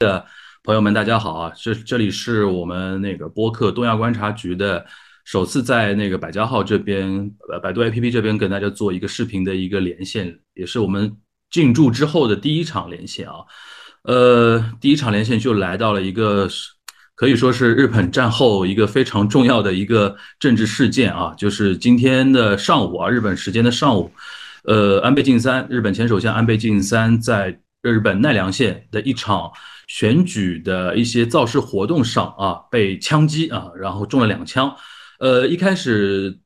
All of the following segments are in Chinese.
的朋友们，大家好啊！这这里是我们那个播客东亚观察局的首次在那个百家号这边，呃，百度 APP 这边跟大家做一个视频的一个连线，也是我们进驻之后的第一场连线啊。呃，第一场连线就来到了一个可以说是日本战后一个非常重要的一个政治事件啊，就是今天的上午啊，日本时间的上午，呃，安倍晋三，日本前首相安倍晋三在日本奈良县的一场。选举的一些造势活动上啊，被枪击啊，然后中了两枪，呃，一开始。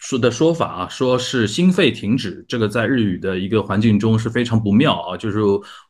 说的说法啊，说是心肺停止，这个在日语的一个环境中是非常不妙啊。就是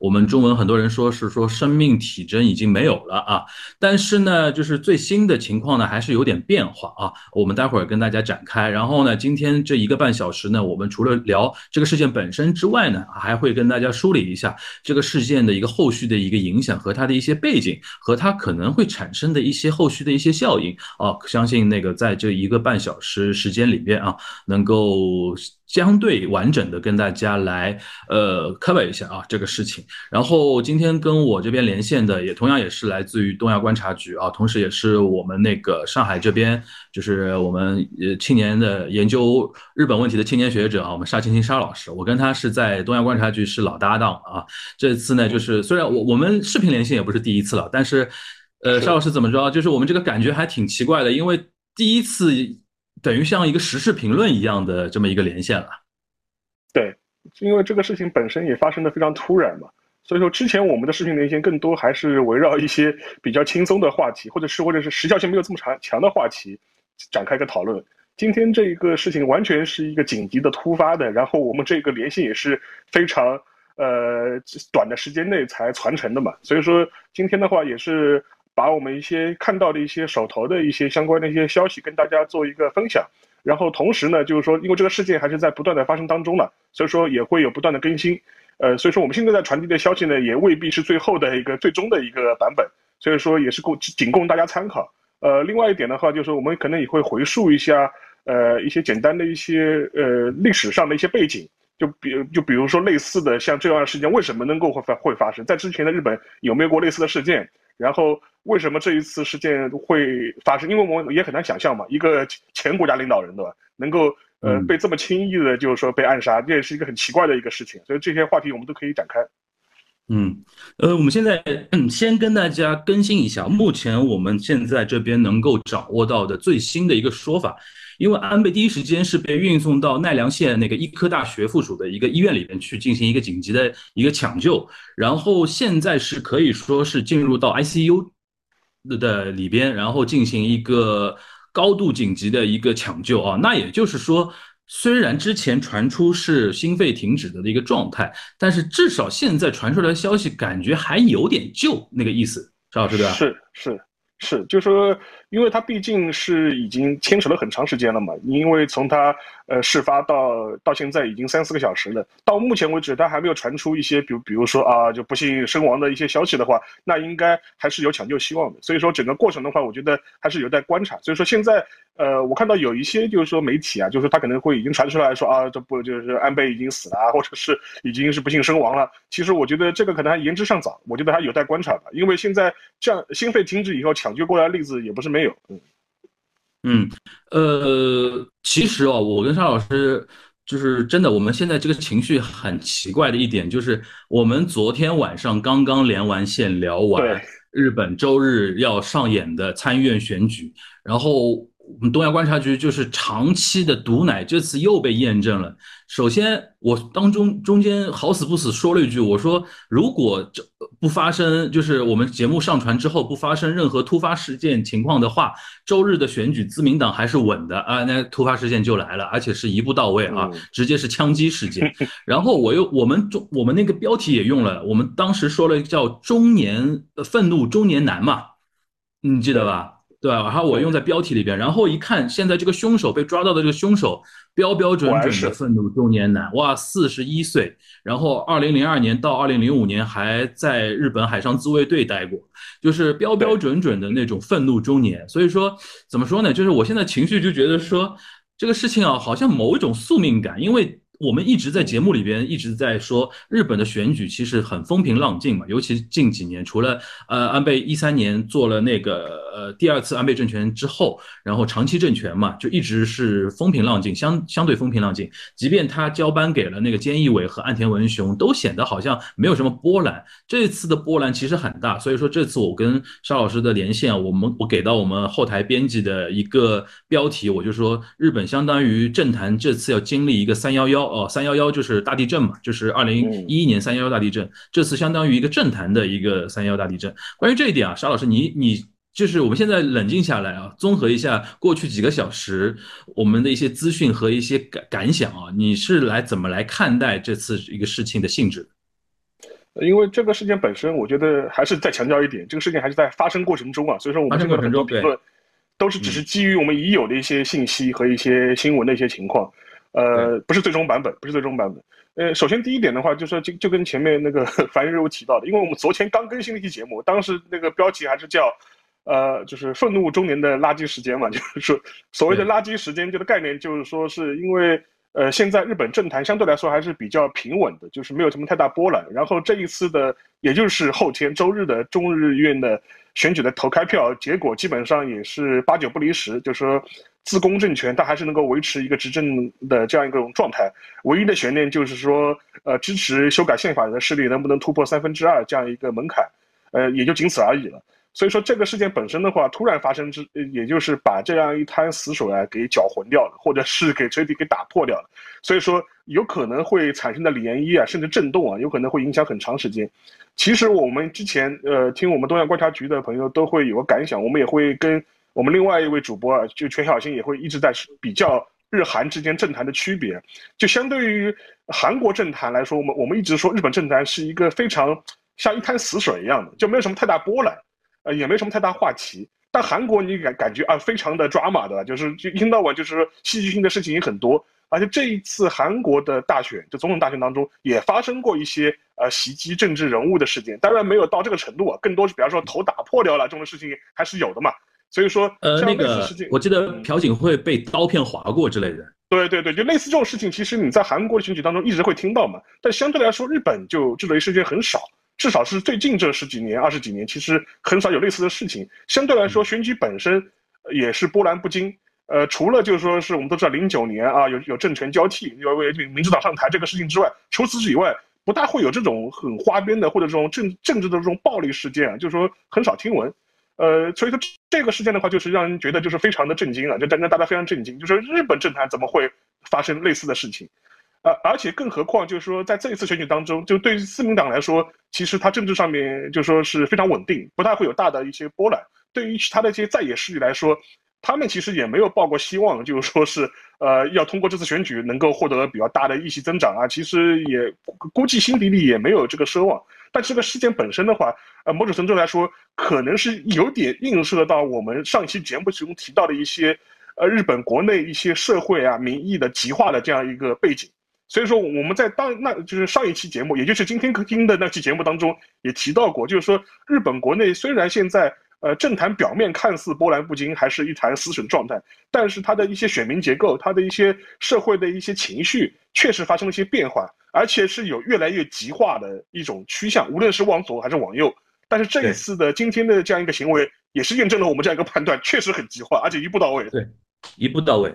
我们中文很多人说是说生命体征已经没有了啊。但是呢，就是最新的情况呢，还是有点变化啊。我们待会儿跟大家展开。然后呢，今天这一个半小时呢，我们除了聊这个事件本身之外呢，还会跟大家梳理一下这个事件的一个后续的一个影响和它的一些背景和它可能会产生的一些后续的一些效应啊。相信那个在这一个半小时时间里边。啊，能够相对完整的跟大家来呃 cover 一下啊这个事情。然后今天跟我这边连线的也同样也是来自于东亚观察局啊，同时也是我们那个上海这边就是我们呃青年的研究日本问题的青年学者啊，我们沙青青沙老师，我跟他是在东亚观察局是老搭档啊。这次呢，就是虽然我我们视频连线也不是第一次了，但是呃沙老师怎么着，就是我们这个感觉还挺奇怪的，因为第一次。等于像一个时事评论一样的这么一个连线了，对，因为这个事情本身也发生的非常突然嘛，所以说之前我们的视频连线更多还是围绕一些比较轻松的话题，或者是或者是时效性没有这么长强的话题展开一个讨论。今天这一个事情完全是一个紧急的突发的，然后我们这个连线也是非常呃短的时间内才传承的嘛，所以说今天的话也是。把我们一些看到的一些手头的一些相关的一些消息跟大家做一个分享，然后同时呢，就是说，因为这个事件还是在不断的发生当中了，所以说也会有不断的更新，呃，所以说我们现在在传递的消息呢，也未必是最后的一个最终的一个版本，所以说也是供仅供大家参考。呃，另外一点的话，就是我们可能也会回溯一下，呃，一些简单的一些呃历史上的一些背景，就比就比如说类似的像这样的事件为什么能够会发会发生在之前的日本有没有过类似的事件？然后为什么这一次事件会发生？因为我们也很难想象嘛，一个前国家领导人对吧，能够呃被这么轻易的，就是说被暗杀，这也是一个很奇怪的一个事情。所以这些话题我们都可以展开。嗯，呃，我们现在先跟大家更新一下，目前我们现在这边能够掌握到的最新的一个说法。因为安倍第一时间是被运送到奈良县那个医科大学附属的一个医院里边去进行一个紧急的一个抢救，然后现在是可以说是进入到 ICU 的里边，然后进行一个高度紧急的一个抢救啊。那也就是说，虽然之前传出是心肺停止的一个状态，但是至少现在传出来的消息感觉还有点救那个意思，赵老师对吧？是是是，就说。因为它毕竟是已经牵扯了很长时间了嘛，因为从它呃事发到到现在已经三四个小时了，到目前为止它还没有传出一些，比如比如说啊就不幸身亡的一些消息的话，那应该还是有抢救希望的。所以说整个过程的话，我觉得还是有待观察。所以说现在呃我看到有一些就是说媒体啊，就是他可能会已经传出来说啊这不就是安倍已经死了，或者是已经是不幸身亡了。其实我觉得这个可能还言之尚早，我觉得还有待观察吧。因为现在这样心肺停止以后抢救过来的例子也不是没。没有，嗯，嗯，呃，其实哦，我跟沙老师就是真的，我们现在这个情绪很奇怪的一点就是，我们昨天晚上刚刚连完线，聊完日本周日要上演的参议院选举，然后。我们东亚观察局就是长期的毒奶，这次又被验证了。首先，我当中中间好死不死说了一句，我说如果这不发生，就是我们节目上传之后不发生任何突发事件情况的话，周日的选举自民党还是稳的啊。那突发事件就来了，而且是一步到位啊，直接是枪击事件。然后我又我们中我们那个标题也用了，我们当时说了叫中年愤怒中年男嘛，你记得吧？对吧？然后我用在标题里边，然后一看，现在这个凶手被抓到的这个凶手，标标准准的愤怒中年男，哇，四十一岁，然后二零零二年到二零零五年还在日本海上自卫队待过，就是标标准准的那种愤怒中年。所以说，怎么说呢？就是我现在情绪就觉得说，这个事情啊，好像某一种宿命感，因为我们一直在节目里边一直在说，日本的选举其实很风平浪静嘛，尤其近几年，除了呃安倍一三年做了那个呃第二次安倍政权之后，然后长期政权嘛，就一直是风平浪静，相相对风平浪静。即便他交班给了那个菅义伟和岸田文雄，都显得好像没有什么波澜。这次的波澜其实很大，所以说这次我跟沙老师的连线，我们我给到我们后台编辑的一个标题，我就说日本相当于政坛这次要经历一个三幺幺哦，三幺幺就是大地震嘛，就是二零一一年三幺幺大地震，这次相当于一个政坛的一个三幺幺大地震。关于这一点啊，沙老师，你你就是我们现在冷静下来啊，综合一下过去几个小时我们的一些资讯和一些感感想啊，你是来怎么来看待这次一个事情的性质？因为这个事件本身，我觉得还是再强调一点，这个事件还是在发生过程中啊，所以说我们这个很多评论都是只是基于我们已有的一些信息和一些新闻的一些情况。呃，不是最终版本，不是最终版本。呃，首先第一点的话，就是说就就跟前面那个 樊宇有提到的，因为我们昨天刚更新了一期节目，当时那个标题还是叫，呃，就是愤怒中年的垃圾时间嘛，就是说所谓的垃圾时间这个概念，就是说是因为呃现在日本政坛相对来说还是比较平稳的，就是没有什么太大波澜。然后这一次的，也就是后天周日的中日院的选举的投开票结果，基本上也是八九不离十，就是说。自公政权，它还是能够维持一个执政的这样一种状态。唯一的悬念就是说，呃，支持修改宪法的势力能不能突破三分之二这样一个门槛，呃，也就仅此而已了。所以说，这个事件本身的话，突然发生之，也就是把这样一滩死水啊给搅浑掉了，或者是给彻底给打破掉了。所以说，有可能会产生的涟漪啊，甚至震动啊，有可能会影响很长时间。其实我们之前呃听我们东亚观察局的朋友都会有个感想，我们也会跟。我们另外一位主播啊，就全小新也会一直在比较日韩之间政坛的区别。就相对于韩国政坛来说，我们我们一直说日本政坛是一个非常像一滩死水一样的，就没有什么太大波澜，呃，也没什么太大话题。但韩国你感感觉啊，非常的抓马的，就是就一天到晚就是戏剧性的事情也很多。而且这一次韩国的大选，就总统大选当中也发生过一些呃袭击政治人物的事件，当然没有到这个程度啊，更多是比方说头打破掉了这种事情还是有的嘛。所以说，呃，那个我记得朴槿惠被刀片划过之类的。对对对，就类似这种事情，其实你在韩国的选举当中一直会听到嘛。但相对来说，日本就这类事件很少，至少是最近这十几年、二十几年，其实很少有类似的事情。相对来说，选举本身也是波澜不惊。呃，除了就是说是我们都知道零九年啊，有有政权交替，有为民主党上台这个事情之外，除此之以外，不大会有这种很花边的或者这种政政治的这种暴力事件啊，就是说很少听闻。呃，所以说这个事件的话，就是让人觉得就是非常的震惊啊，就让大家非常震惊，就是日本政坛怎么会发生类似的事情，呃，而且更何况就是说在这一次选举当中，就对于自民党来说，其实它政治上面就说是非常稳定，不太会有大的一些波澜。对于其他的一些在野势力来说，他们其实也没有抱过希望，就是说是呃要通过这次选举能够获得比较大的议席增长啊，其实也估计心底里也没有这个奢望。但这个事件本身的话，呃，某种程度来说，可能是有点映射到我们上期节目其中提到的一些，呃，日本国内一些社会啊、民意的极化的这样一个背景。所以说，我们在当那就是上一期节目，也就是今天听的那期节目当中也提到过，就是说，日本国内虽然现在呃政坛表面看似波澜不惊，还是一潭死水的状态，但是它的一些选民结构，它的一些社会的一些情绪，确实发生了一些变化。而且是有越来越极化的一种趋向，无论是往左还是往右。但是这一次的今天的这样一个行为，也是验证了我们这样一个判断，确实很极化，而且一步到位。对，一步到位。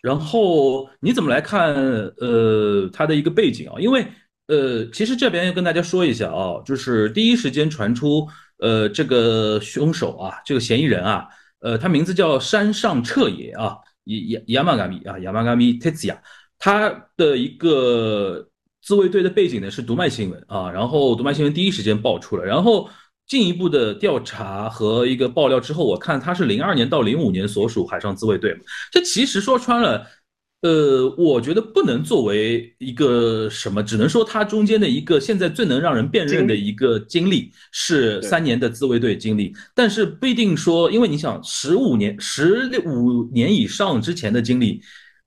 然后你怎么来看？呃，他的一个背景啊，因为呃，其实这边要跟大家说一下啊，就是第一时间传出，呃，这个凶手啊，这个嫌疑人啊，呃，他名字叫山上彻也啊，亚亚马嘎米啊，亚马嘎米泰兹亚，他的一个。自卫队的背景呢是读卖新闻啊，然后读卖新闻第一时间爆出了，然后进一步的调查和一个爆料之后，我看他是零二年到零五年所属海上自卫队，这其实说穿了，呃，我觉得不能作为一个什么，只能说他中间的一个现在最能让人辨认的一个经历是三年的自卫队经历，但是不一定说，因为你想十五年、十五年以上之前的经历。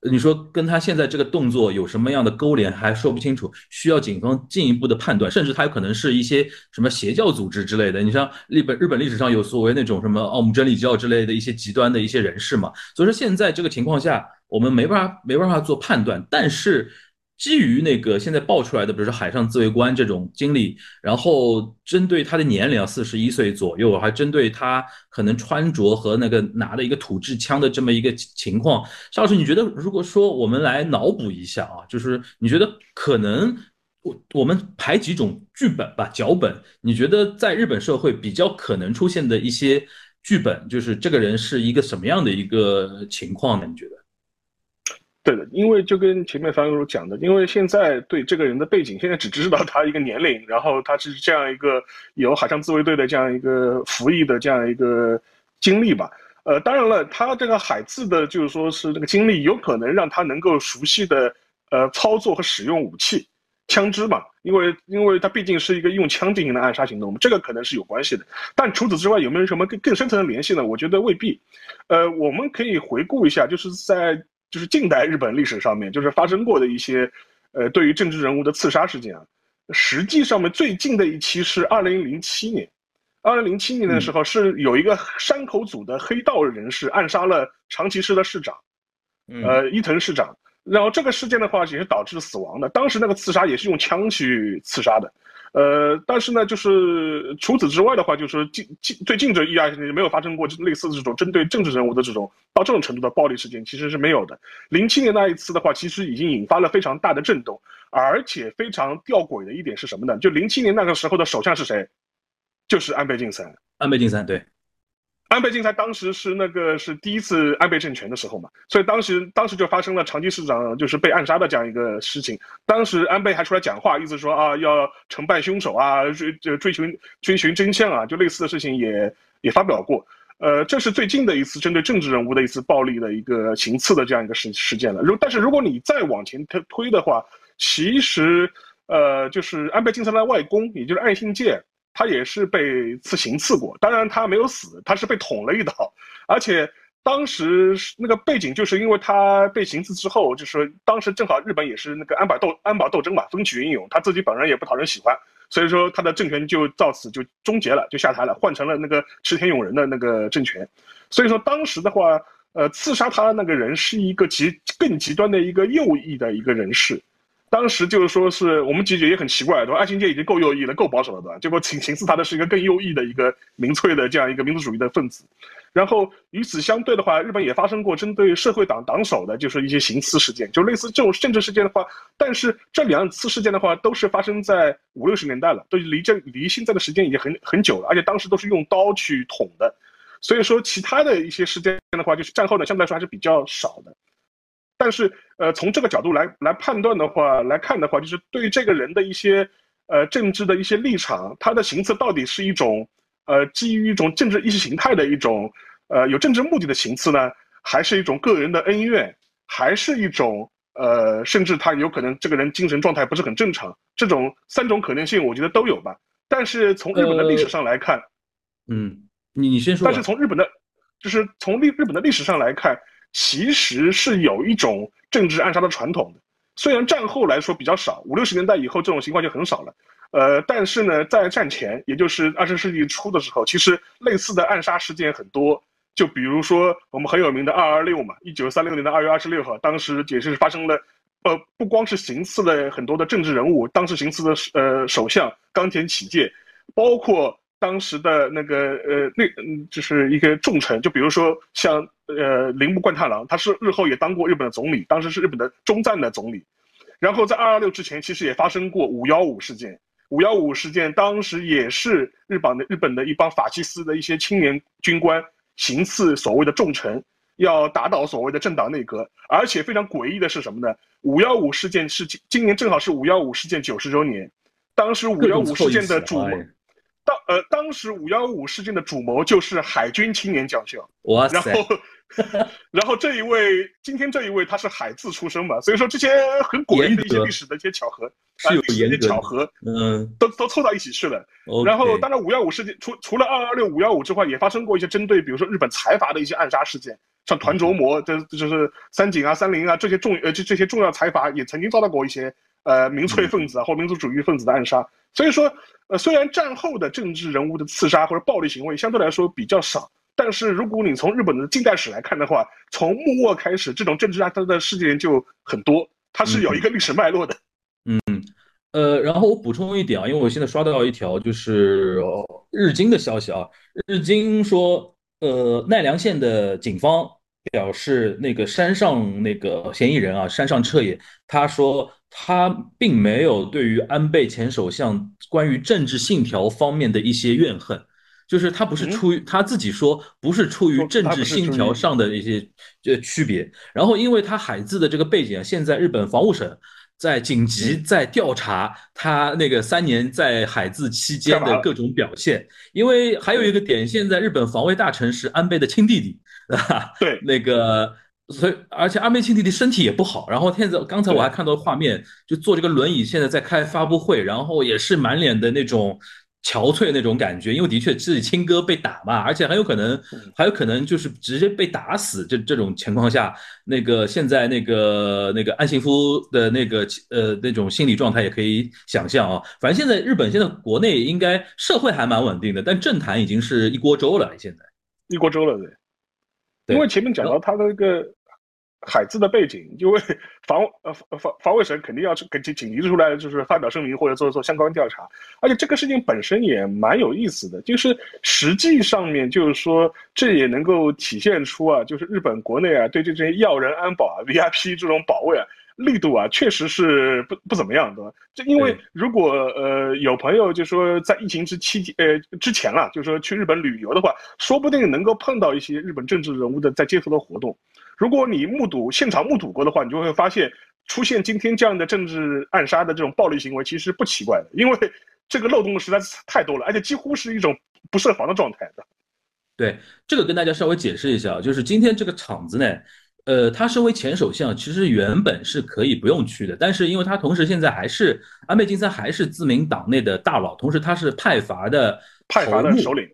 你说跟他现在这个动作有什么样的勾连，还说不清楚，需要警方进一步的判断，甚至他有可能是一些什么邪教组织之类的。你像日本日本历史上有所谓那种什么奥姆真理教之类的一些极端的一些人士嘛，所以说现在这个情况下，我们没办法没办法做判断，但是基于那个现在爆出来的，比如说海上自卫官这种经历，然后针对他的年龄，四十一岁左右，还针对他可能穿着和那个拿的一个土制枪的这么一个情况，邵老师，你觉得如果说我们来脑补一下啊，就是你觉得可能我我们排几种剧本吧，脚本，你觉得在日本社会比较可能出现的一些剧本，就是这个人是一个什么样的一个情况呢？你觉得？对的，因为就跟前面樊叔讲的，因为现在对这个人的背景，现在只知道他一个年龄，然后他是这样一个有海上自卫队的这样一个服役的这样一个经历吧。呃，当然了，他这个海自的，就是说是这个经历，有可能让他能够熟悉的呃操作和使用武器、枪支嘛，因为因为他毕竟是一个用枪进行的暗杀行动，这个可能是有关系的。但除此之外，有没有什么更更深层的联系呢？我觉得未必。呃，我们可以回顾一下，就是在。就是近代日本历史上面，就是发生过的一些，呃，对于政治人物的刺杀事件啊。实际上面最近的一期是二零零七年，二零零七年的时候是有一个山口组的黑道人士暗杀了长崎市的市长，呃，伊藤市长。然后这个事件的话也是导致死亡的。当时那个刺杀也是用枪去刺杀的。呃，但是呢，就是除此之外的话，就是近近最近这一二十年没有发生过类似的这种针对政治人物的这种到这种程度的暴力事件，其实是没有的。零七年那一次的话，其实已经引发了非常大的震动，而且非常吊诡的一点是什么呢？就零七年那个时候的首相是谁？就是安倍晋三。安倍晋三，对。安倍晋三当时是那个是第一次安倍政权的时候嘛，所以当时当时就发生了长崎市长就是被暗杀的这样一个事情。当时安倍还出来讲话，意思说啊要惩办凶手啊，追追寻追寻真相啊，就类似的事情也也发表过。呃，这是最近的一次针对政治人物的一次暴力的一个行刺的这样一个事事件了。如但是如果你再往前推推的话，其实呃就是安倍晋三的外公，也就是岸信介。他也是被刺行刺过，当然他没有死，他是被捅了一刀，而且当时那个背景就是因为他被行刺之后，就是当时正好日本也是那个安保斗安保斗争嘛，风起云涌，他自己本人也不讨人喜欢，所以说他的政权就到此就终结了，就下台了，换成了那个池田勇人的那个政权，所以说当时的话，呃，刺杀他那个人是一个极更极端的一个右翼的一个人士。当时就是说，是我们解决也很奇怪，对吧？爱新界已经够右翼了，够保守了，对吧？结果请请赐他的是一个更右翼的一个民粹的这样一个民族主义的分子。然后与此相对的话，日本也发生过针对社会党党首的，就是一些行刺事件，就类似这种政治事件的话。但是这两次事件的话，都是发生在五六十年代了，都离这离现在的时间已经很很久了，而且当时都是用刀去捅的。所以说，其他的一些事件的话，就是战后呢，相对来说还是比较少的。但是，呃，从这个角度来来判断的话，来看的话，就是对于这个人的一些，呃，政治的一些立场，他的行刺到底是一种，呃，基于一种政治意识形态的一种，呃，有政治目的的行刺呢，还是一种个人的恩怨，还是一种，呃，甚至他有可能这个人精神状态不是很正常，这种三种可能性，我觉得都有吧。但是从日本的历史上来看，嗯，你你先说。但是从日本的，就是从历日本的历史上来看。其实是有一种政治暗杀的传统的，虽然战后来说比较少，五六十年代以后这种情况就很少了。呃，但是呢，在战前，也就是二十世纪初的时候，其实类似的暗杀事件很多。就比如说我们很有名的二二六嘛，一九三六年的二月二十六号，当时也是发生了，呃，不光是行刺了很多的政治人物，当时行刺的呃首相冈田启介，包括。当时的那个呃，那嗯，就是一个重臣，就比如说像呃铃木贯太郎，他是日后也当过日本的总理，当时是日本的中赞的总理。然后在二二六之前，其实也发生过五幺五事件。五幺五事件当时也是日本的日本的一帮法西斯的一些青年军官行刺所谓的重臣，要打倒所谓的政党内阁。而且非常诡异的是什么呢？五幺五事件是今今年正好是五幺五事件九十周年，当时五幺五事件的主谋。当呃，当时五幺五事件的主谋就是海军青年将校，哇然后，然后这一位今天这一位他是海字出身嘛，所以说这些很诡异的一些历史的一些巧合，是有一些巧合，嗯，都都凑到一起去了。然后，当然五幺五事件除除了二二六五幺五之外，也发生过一些针对比如说日本财阀的一些暗杀事件，像团琢磨，这就是三井啊、三菱啊这些重呃这这些重要财阀也曾经遭到过一些呃民粹分子啊或民族主义分子的暗杀。所以说，呃，虽然战后的政治人物的刺杀或者暴力行为相对来说比较少，但是如果你从日本的近代史来看的话，从幕末开始，这种政治暗杀的事件就很多。它是有一个历史脉络的。嗯，呃，然后我补充一点啊，因为我现在刷到一条就是日经的消息啊，日经说，呃，奈良县的警方表示，那个山上那个嫌疑人啊，山上彻也，他说他并没有对于安倍前首相关于政治信条方面的一些怨恨。就是他不是出于他自己说不是出于政治信条上的一些呃区别，然后因为他海自的这个背景啊，现在日本防务省在紧急在调查他那个三年在海自期间的各种表现，因为还有一个点，现在日本防卫大臣是安倍的亲弟弟，对，那个所以而且安倍亲弟弟身体也不好，然后现在刚才我还看到画面，就坐这个轮椅，现在在开发布会，然后也是满脸的那种。憔悴那种感觉，因为的确自己亲哥被打嘛，而且很有可能，还有可能就是直接被打死。这这种情况下，那个现在那个那个安信夫的那个呃那种心理状态也可以想象啊。反正现在日本现在国内应该社会还蛮稳定的，但政坛已经是一锅粥了。现在一锅粥了，对，因为前面讲到他的那个。海自的背景，因为 防呃防防卫省肯定要紧紧急出来，就是发表声明或者做做相关调查。而且这个事情本身也蛮有意思的，就是实际上面就是说，这也能够体现出啊，就是日本国内啊对这些要人安保啊 VIP 这种保卫啊力度啊，确实是不不怎么样，对吧？就因为如果呃有朋友就说在疫情之期间呃之前啊，就说去日本旅游的话，说不定能够碰到一些日本政治人物的在街头的活动。如果你目睹现场目睹过的话，你就会发现出现今天这样的政治暗杀的这种暴力行为其实不奇怪的，因为这个漏洞实在是太多了，而且几乎是一种不设防的状态的。对，这个跟大家稍微解释一下，就是今天这个场子呢，呃，他身为前首相，其实原本是可以不用去的，但是因为他同时现在还是安倍晋三还是自民党内的大佬，同时他是派阀的派阀的首领。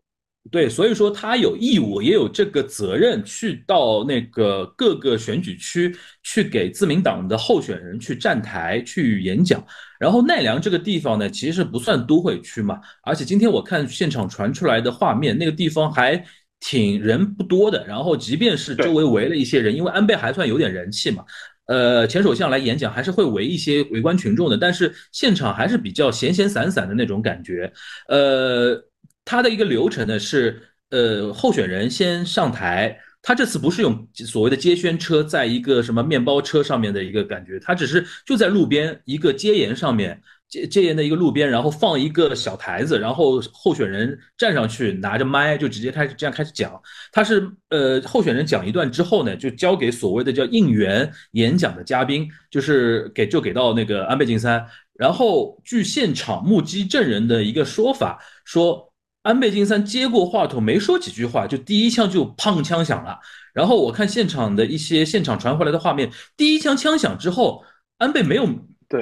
对，所以说他有义务，也有这个责任，去到那个各个选举区去给自民党的候选人去站台、去演讲。然后奈良这个地方呢，其实不算都会区嘛，而且今天我看现场传出来的画面，那个地方还挺人不多的。然后即便是周围围了一些人，因为安倍还算有点人气嘛，呃，前首相来演讲还是会围一些围观群众的，但是现场还是比较闲闲散散的那种感觉，呃。他的一个流程呢是，呃，候选人先上台。他这次不是用所谓的接宣车，在一个什么面包车上面的一个感觉，他只是就在路边一个街沿上面，街街沿的一个路边，然后放一个小台子，然后候选人站上去拿着麦就直接开始这样开始讲。他是呃，候选人讲一段之后呢，就交给所谓的叫应援演讲的嘉宾，就是给就给到那个安倍晋三。然后据现场目击证人的一个说法说。安倍晋三接过话筒，没说几句话，就第一枪就砰枪响了。然后我看现场的一些现场传回来的画面，第一枪枪响之后，安倍没有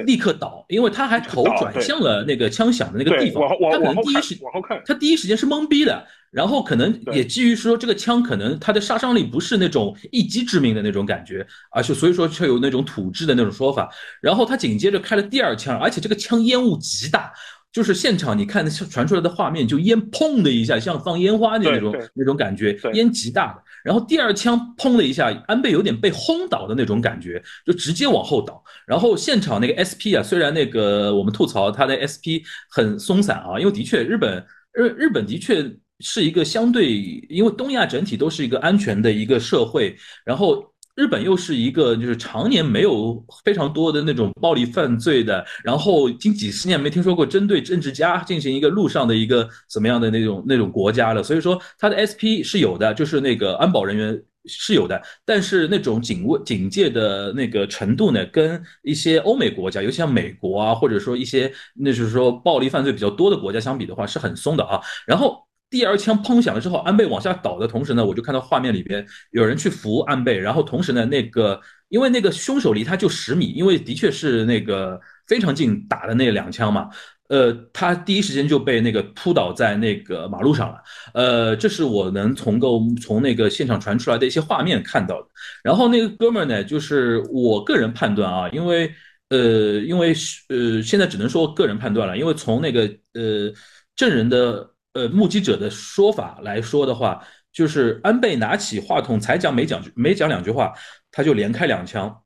立刻倒，因为他还头转向了那个枪响的那个地方。他可能第一时往后看，他第一时间是懵逼的。然后可能也基于说这个枪可能它的杀伤力不是那种一击致命的那种感觉，而且所以说却有那种土制的那种说法。然后他紧接着开了第二枪，而且这个枪烟雾极大。就是现场，你看那传出来的画面，就烟砰的一下，像放烟花的那种那种感觉，烟极大的。然后第二枪砰的一下，安倍有点被轰倒的那种感觉，就直接往后倒。然后现场那个 SP 啊，虽然那个我们吐槽他的 SP 很松散啊，因为的确日本日日本的确是一个相对，因为东亚整体都是一个安全的一个社会，然后。日本又是一个就是常年没有非常多的那种暴力犯罪的，然后近几十年没听说过针对政治家进行一个路上的一个怎么样的那种那种国家了，所以说它的 SP 是有的，就是那个安保人员是有的，但是那种警卫警戒的那个程度呢，跟一些欧美国家，尤其像美国啊，或者说一些那就是说暴力犯罪比较多的国家相比的话，是很松的啊，然后。第二枪砰响了之后，安倍往下倒的同时呢，我就看到画面里边有人去扶安倍，然后同时呢，那个因为那个凶手离他就十米，因为的确是那个非常近打的那两枪嘛，呃，他第一时间就被那个扑倒在那个马路上了，呃，这是我能从够从那个现场传出来的一些画面看到的。然后那个哥们呢，就是我个人判断啊，因为呃，因为呃，现在只能说个人判断了，因为从那个呃证人的。呃，目击者的说法来说的话，就是安倍拿起话筒才讲没讲没讲两句话，他就连开两枪，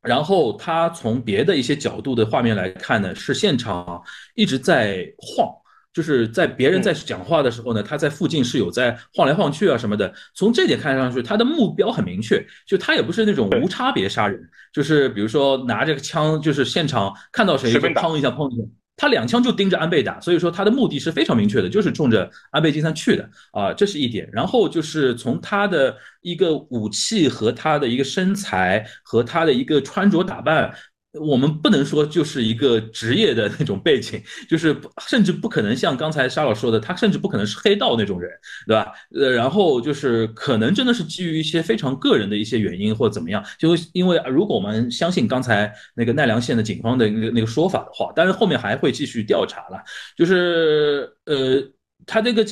然后他从别的一些角度的画面来看呢，是现场一直在晃，就是在别人在讲话的时候呢，他在附近是有在晃来晃去啊什么的。从这点看上去，他的目标很明确，就他也不是那种无差别杀人，就是比如说拿着个枪，就是现场看到谁就砰一下砰一下。他两枪就盯着安倍打，所以说他的目的是非常明确的，就是冲着安倍晋三去的啊，这是一点。然后就是从他的一个武器和他的一个身材和他的一个穿着打扮。我们不能说就是一个职业的那种背景，就是甚至不可能像刚才沙老说的，他甚至不可能是黑道那种人，对吧？呃，然后就是可能真的是基于一些非常个人的一些原因或怎么样，就因为如果我们相信刚才那个奈良县的警方的那个那个说法的话，但是后面还会继续调查了，就是呃，他这个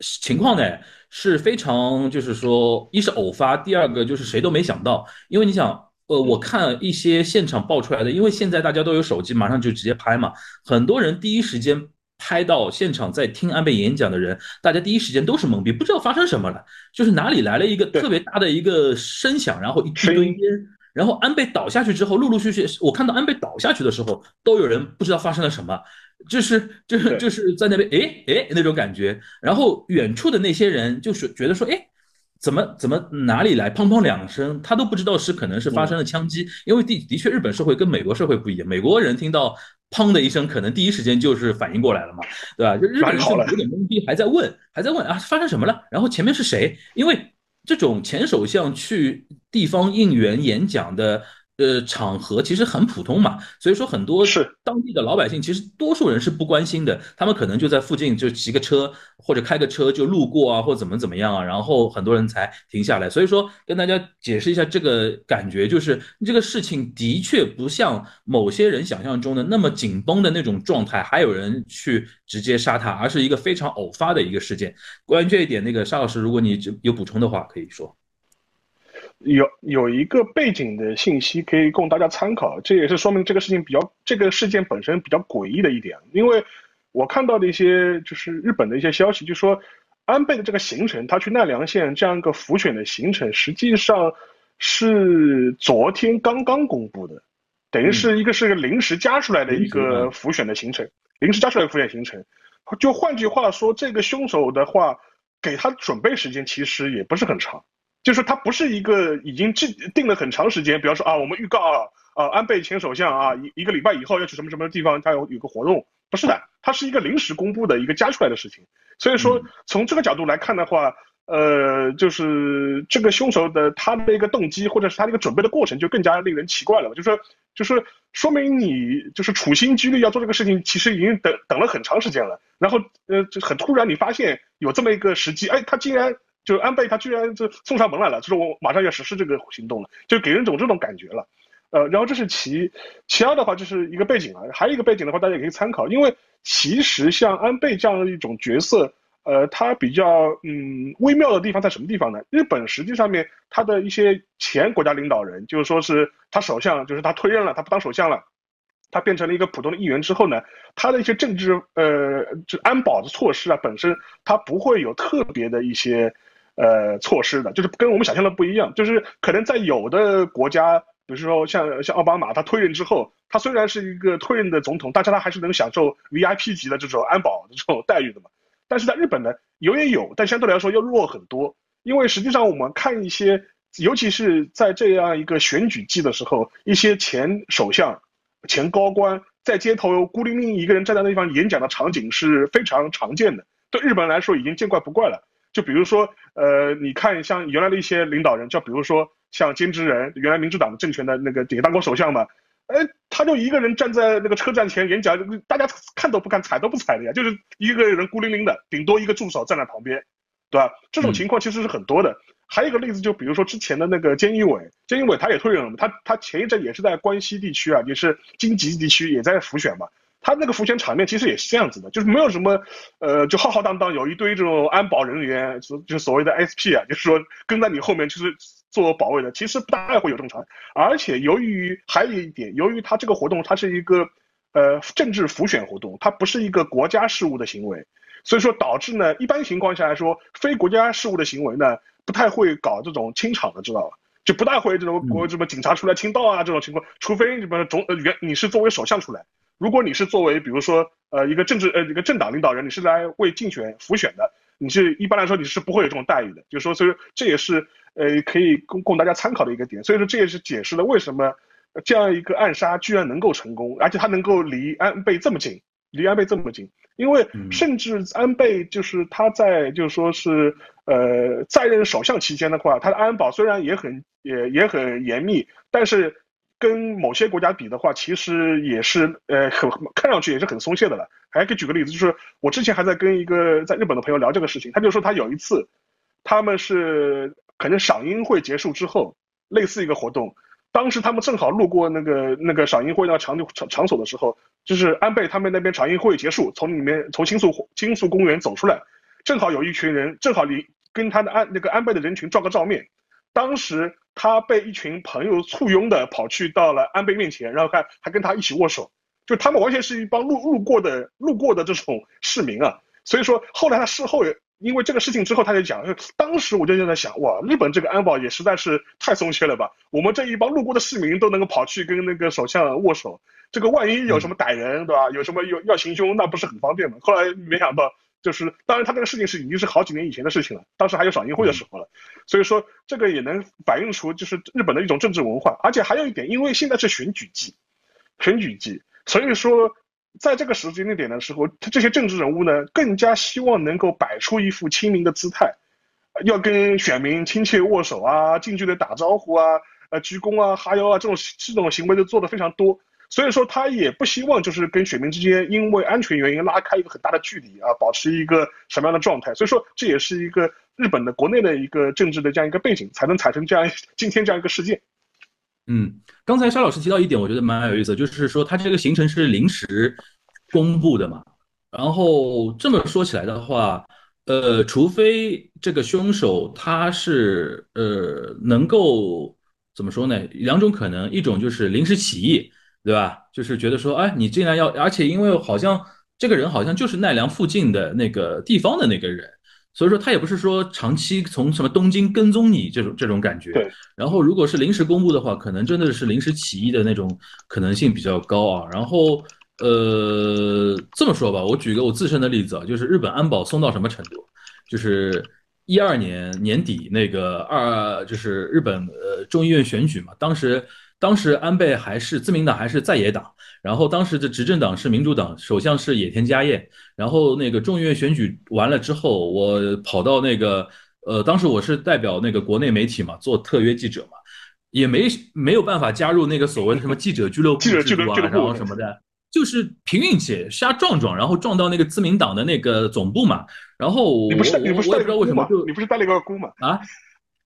情况呢是非常，就是说一是偶发，第二个就是谁都没想到，因为你想。呃，我看一些现场爆出来的，因为现在大家都有手机，马上就直接拍嘛。很多人第一时间拍到现场在听安倍演讲的人，大家第一时间都是懵逼，不知道发生什么了，就是哪里来了一个特别大的一个声响，然后一堆烟，然后安倍倒下去之后，陆陆续续，我看到安倍倒下去的时候，都有人不知道发生了什么，就是就是就是在那边哎哎那种感觉，然后远处的那些人就是觉得说哎。怎么怎么哪里来砰砰两声，他都不知道是可能是发生了枪击，因为的的确日本社会跟美国社会不一样，美国人听到砰的一声，可能第一时间就是反应过来了嘛，对吧？就日本人就有点懵逼，还在问还在问啊发生什么了？然后前面是谁？因为这种前首相去地方应援演讲的。呃，场合其实很普通嘛，所以说很多是当地的老百姓，其实多数人是不关心的，他们可能就在附近就骑个车或者开个车就路过啊，或怎么怎么样啊，然后很多人才停下来。所以说跟大家解释一下这个感觉，就是这个事情的确不像某些人想象中的那么紧绷的那种状态，还有人去直接杀他，而是一个非常偶发的一个事件。关于这一点，那个沙老师，如果你有补充的话，可以说。有有一个背景的信息可以供大家参考，这也是说明这个事情比较这个事件本身比较诡异的一点。因为我看到的一些就是日本的一些消息，就说安倍的这个行程，他去奈良县这样一个浮选的行程，实际上是昨天刚刚公布的，等于是一个是个临时加出来的一个浮选的行程，临时加出来的浮选行程。就换句话说，这个凶手的话，给他准备时间其实也不是很长。就是他不是一个已经制定了很长时间，比方说啊，我们预告啊，啊，安倍前首相啊，一一个礼拜以后要去什么什么地方，他有有个活动，不是的，他是一个临时公布的一个加出来的事情。所以说，从这个角度来看的话，呃，就是这个凶手的他的一个动机，或者是他的一个准备的过程，就更加令人奇怪了。就是说，就是说明你就是处心积虑要做这个事情，其实已经等等了很长时间了。然后，呃，就很突然，你发现有这么一个时机，哎，他竟然。就安倍他居然就送上门来了，就是我马上要实施这个行动了，就给人种这种感觉了。呃，然后这是其其二的话，就是一个背景啊，还有一个背景的话，大家也可以参考，因为其实像安倍这样的一种角色，呃，他比较嗯微妙的地方在什么地方呢？日本实际上面他的一些前国家领导人，就是说是他首相，就是他退任了，他不当首相了，他变成了一个普通的议员之后呢，他的一些政治呃就安保的措施啊，本身他不会有特别的一些。呃，措施的，就是跟我们想象的不一样，就是可能在有的国家，比如说像像奥巴马，他退任之后，他虽然是一个退任的总统，但是他还是能享受 VIP 级的这种安保的这种待遇的嘛。但是在日本呢，有也有，但相对来说要弱很多，因为实际上我们看一些，尤其是在这样一个选举季的时候，一些前首相、前高官在街头孤零零一个人站在那地方演讲的场景是非常常见的，对日本来说已经见怪不怪了。就比如说，呃，你看像原来的一些领导人，就比如说像菅直人，原来民主党的政权的那个也当过首相嘛，哎，他就一个人站在那个车站前演讲，大家看都不看，踩都不踩的呀，就是一个人孤零零的，顶多一个助手站在旁边，对吧？这种情况其实是很多的。还有一个例子，就比如说之前的那个菅义伟，菅义伟他也退任了嘛，他他前一阵也是在关西地区啊，也是京畿地区也在浮选嘛。他那个浮选场面其实也是这样子的，就是没有什么，呃，就浩浩荡荡有一堆这种安保人员，就就所谓的 SP 啊，就是说跟在你后面就是做保卫的，其实不大会有这种场面。而且由于还有一点，由于他这个活动它是一个呃政治浮选活动，它不是一个国家事务的行为，所以说导致呢，一般情况下来说，非国家事务的行为呢不太会搞这种清场的，知道吧？就不大会这种国什么警察出来清道啊这种情况，除非什么总呃原你是作为首相出来，如果你是作为比如说呃一个政治呃一个政党领导人，你是来为竞选辅选的，你是一般来说你是不会有这种待遇的，就是说所以这也是呃可以供供大家参考的一个点，所以说这也是解释了为什么这样一个暗杀居然能够成功，而且他能够离安倍这么近。离安倍这么近，因为甚至安倍就是他在就是说是呃在任首相期间的话，他的安保虽然也很也也很严密，但是跟某些国家比的话，其实也是呃很看上去也是很松懈的了。还可以举个例子，就是我之前还在跟一个在日本的朋友聊这个事情，他就说他有一次他们是可能赏樱会结束之后，类似一个活动。当时他们正好路过那个那个赏樱会那个场场场所的时候，就是安倍他们那边赏樱会结束，从里面从新宿新宿公园走出来，正好有一群人，正好离跟他的安那个安倍的人群照个照面。当时他被一群朋友簇拥的跑去到了安倍面前，然后还还跟他一起握手，就他们完全是一帮路路过的路过的这种市民啊。所以说后来他事后也。因为这个事情之后，他就讲，当时我就在想，哇，日本这个安保也实在是太松懈了吧？我们这一帮路过的市民都能够跑去跟那个首相握手，这个万一有什么歹人，对吧？有什么要要行凶，那不是很方便吗？后来没想到，就是当然他这个事情是已经是好几年以前的事情了，当时还有赏樱会的时候了，所以说这个也能反映出就是日本的一种政治文化，而且还有一点，因为现在是选举季，选举季，所以说。在这个时间点的时候，他这些政治人物呢，更加希望能够摆出一副亲民的姿态，要跟选民亲切握手啊，近距离打招呼啊，呃，鞠躬啊，哈腰啊，这种这种行为都做的非常多。所以说，他也不希望就是跟选民之间因为安全原因拉开一个很大的距离啊，保持一个什么样的状态。所以说，这也是一个日本的国内的一个政治的这样一个背景，才能产生这样 今天这样一个事件。嗯，刚才沙老师提到一点，我觉得蛮有意思，就是说他这个行程是临时公布的嘛。然后这么说起来的话，呃，除非这个凶手他是呃能够怎么说呢？两种可能，一种就是临时起意，对吧？就是觉得说，哎，你竟然要，而且因为好像这个人好像就是奈良附近的那个地方的那个人。所以说他也不是说长期从什么东京跟踪你这种这种感觉。对。然后如果是临时公布的话，可能真的是临时起意的那种可能性比较高啊。然后呃这么说吧，我举个我自身的例子啊，就是日本安保松到什么程度？就是一二年年底那个二就是日本呃众议院选举嘛，当时。当时安倍还是自民党还是在野党，然后当时的执政党是民主党，首相是野田佳彦。然后那个众议院选举完了之后，我跑到那个呃，当时我是代表那个国内媒体嘛，做特约记者嘛，也没没有办法加入那个所谓的什么记者俱乐部制度啊，然后什么的，就是凭运气瞎撞撞，然后撞到那个自民党的那个总部嘛。然后你不是你不是我也不知道为什么就你不是带了一个姑嘛啊？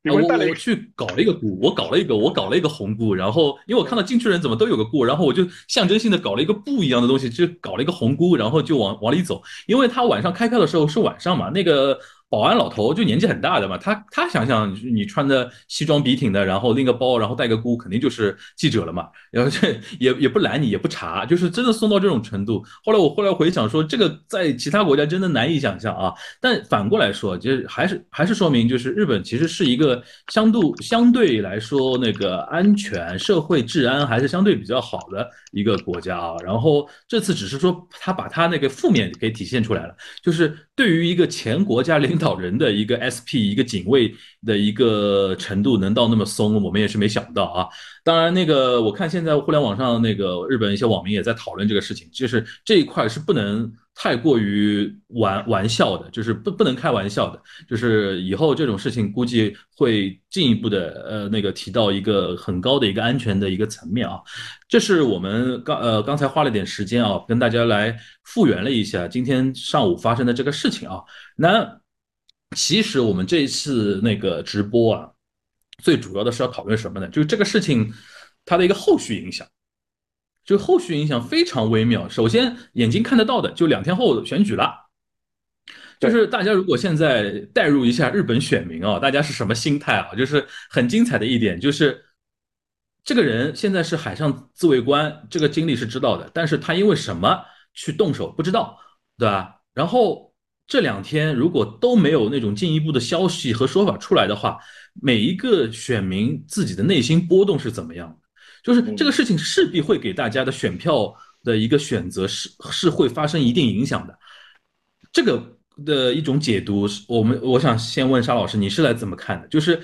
我我去搞了一个鼓，我搞了一个我搞了一个红菇，然后因为我看到进去人怎么都有个菇，然后我就象征性的搞了一个布一样的东西，就搞了一个红箍，然后就往往里走，因为他晚上开票的时候是晚上嘛，那个。保安老头就年纪很大的嘛，他他想想你穿的西装笔挺的，然后拎个包，然后带个箍，肯定就是记者了嘛。然后这也也不拦你，也不查，就是真的送到这种程度。后来我后来回想说，这个在其他国家真的难以想象啊。但反过来说，就是还是还是说明，就是日本其实是一个相对相对来说那个安全、社会治安还是相对比较好的一个国家啊。然后这次只是说他把他那个负面给体现出来了，就是对于一个前国家领。导人的一个 SP 一个警卫的一个程度能到那么松，我们也是没想到啊。当然，那个我看现在互联网上那个日本一些网民也在讨论这个事情，就是这一块是不能太过于玩玩笑的，就是不不能开玩笑的，就是以后这种事情估计会进一步的呃那个提到一个很高的一个安全的一个层面啊。这是我们刚呃刚才花了点时间啊，跟大家来复原了一下今天上午发生的这个事情啊。那其实我们这一次那个直播啊，最主要的是要讨论什么呢？就是这个事情它的一个后续影响，就后续影响非常微妙。首先眼睛看得到的，就两天后选举了。就是大家如果现在代入一下日本选民啊，大家是什么心态啊？就是很精彩的一点，就是这个人现在是海上自卫官，这个经历是知道的，但是他因为什么去动手不知道，对吧？然后。这两天如果都没有那种进一步的消息和说法出来的话，每一个选民自己的内心波动是怎么样的？就是这个事情势必会给大家的选票的一个选择是是会发生一定影响的。这个的一种解读，我们我想先问沙老师，你是来怎么看的？就是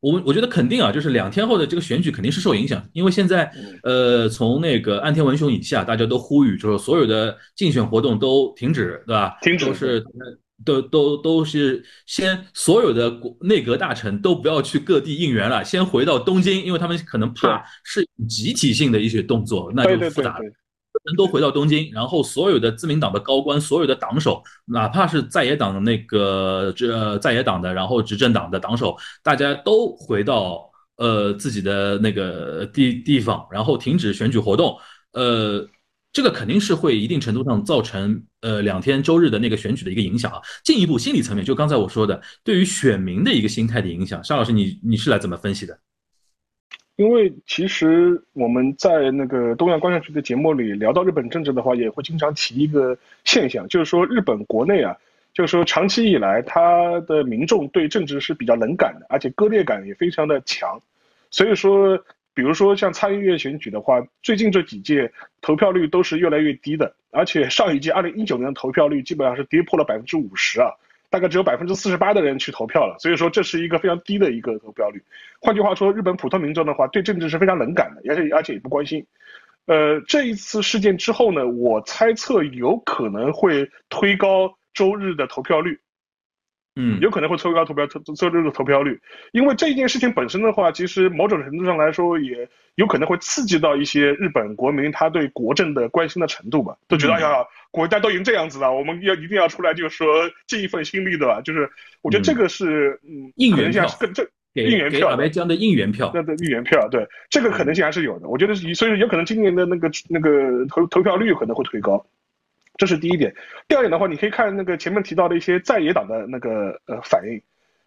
我我觉得肯定啊，就是两天后的这个选举肯定是受影响，因为现在呃从那个岸田文雄以下，大家都呼吁，就是所有的竞选活动都停止，对吧？停止都是。都都都是先所有的国内阁大臣都不要去各地应援了，先回到东京，因为他们可能怕是集体性的一些动作，那就复杂了。人都回到东京，然后所有的自民党的高官、所有的党首，哪怕是在野党的那个这在野党的，然后执政党的党首，大家都回到呃自己的那个地地方，然后停止选举活动，呃。这个肯定是会一定程度上造成呃两天周日的那个选举的一个影响啊。进一步心理层面，就刚才我说的，对于选民的一个心态的影响，沙老师你你是来怎么分析的？因为其实我们在那个东亚观察局的节目里聊到日本政治的话，也会经常提一个现象，就是说日本国内啊，就是说长期以来他的民众对政治是比较冷感的，而且割裂感也非常的强，所以说。比如说像参议院选举的话，最近这几届投票率都是越来越低的，而且上一届二零一九年的投票率基本上是跌破了百分之五十啊，大概只有百分之四十八的人去投票了，所以说这是一个非常低的一个投票率。换句话说，日本普通民众的话对政治是非常冷感的，而且而且也不关心。呃，这一次事件之后呢，我猜测有可能会推高周日的投票率。嗯，有可能会抽高投票抽抽这个投票率，因为这一件事情本身的话，其实某种程度上来说，也有可能会刺激到一些日本国民他对国政的关心的程度吧，都觉得哎呀，国家都已经这样子了，我们要一定要出来，就是说尽一份心力，的吧？就是我觉得这个是嗯，应援票，更正应援票，白江的应援票，那的应援票，对，这个可能性还是有的。我觉得所以有可能今年的那个那个投投票率可能会推高。这是第一点，第二点的话，你可以看那个前面提到的一些在野党的那个呃反应，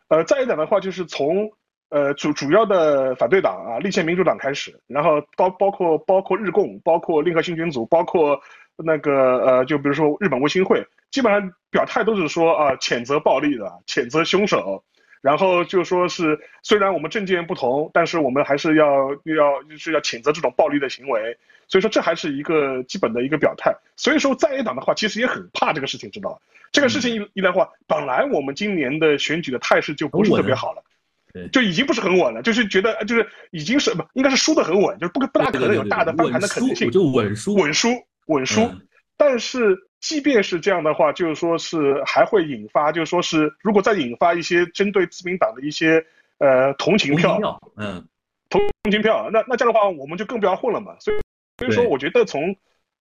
呃，在野党的话就是从呃主主要的反对党啊，立宪民主党开始，然后包包括包括日共，包括令和新选组，包括那个呃，就比如说日本维新会，基本上表态都是说啊，谴责暴力的，谴责凶手。然后就说是，虽然我们政见不同，但是我们还是要要就是要谴责这种暴力的行为。所以说这还是一个基本的一个表态。所以说在野党的话，其实也很怕这个事情，知道吧这个事情一一来的话，本来我们今年的选举的态势就不是特别好了，对，就已经不是很稳了，就是觉得就是已经是不应该是输的很稳，就是不不大可能有大的翻盘的可能性，就稳输稳输稳输。但是。即便是这样的话，就是说是还会引发，就是说是如果再引发一些针对自民党的一些呃同情票，嗯，同情票，那那这样的话我们就更不要混了嘛。所以所以说，我觉得从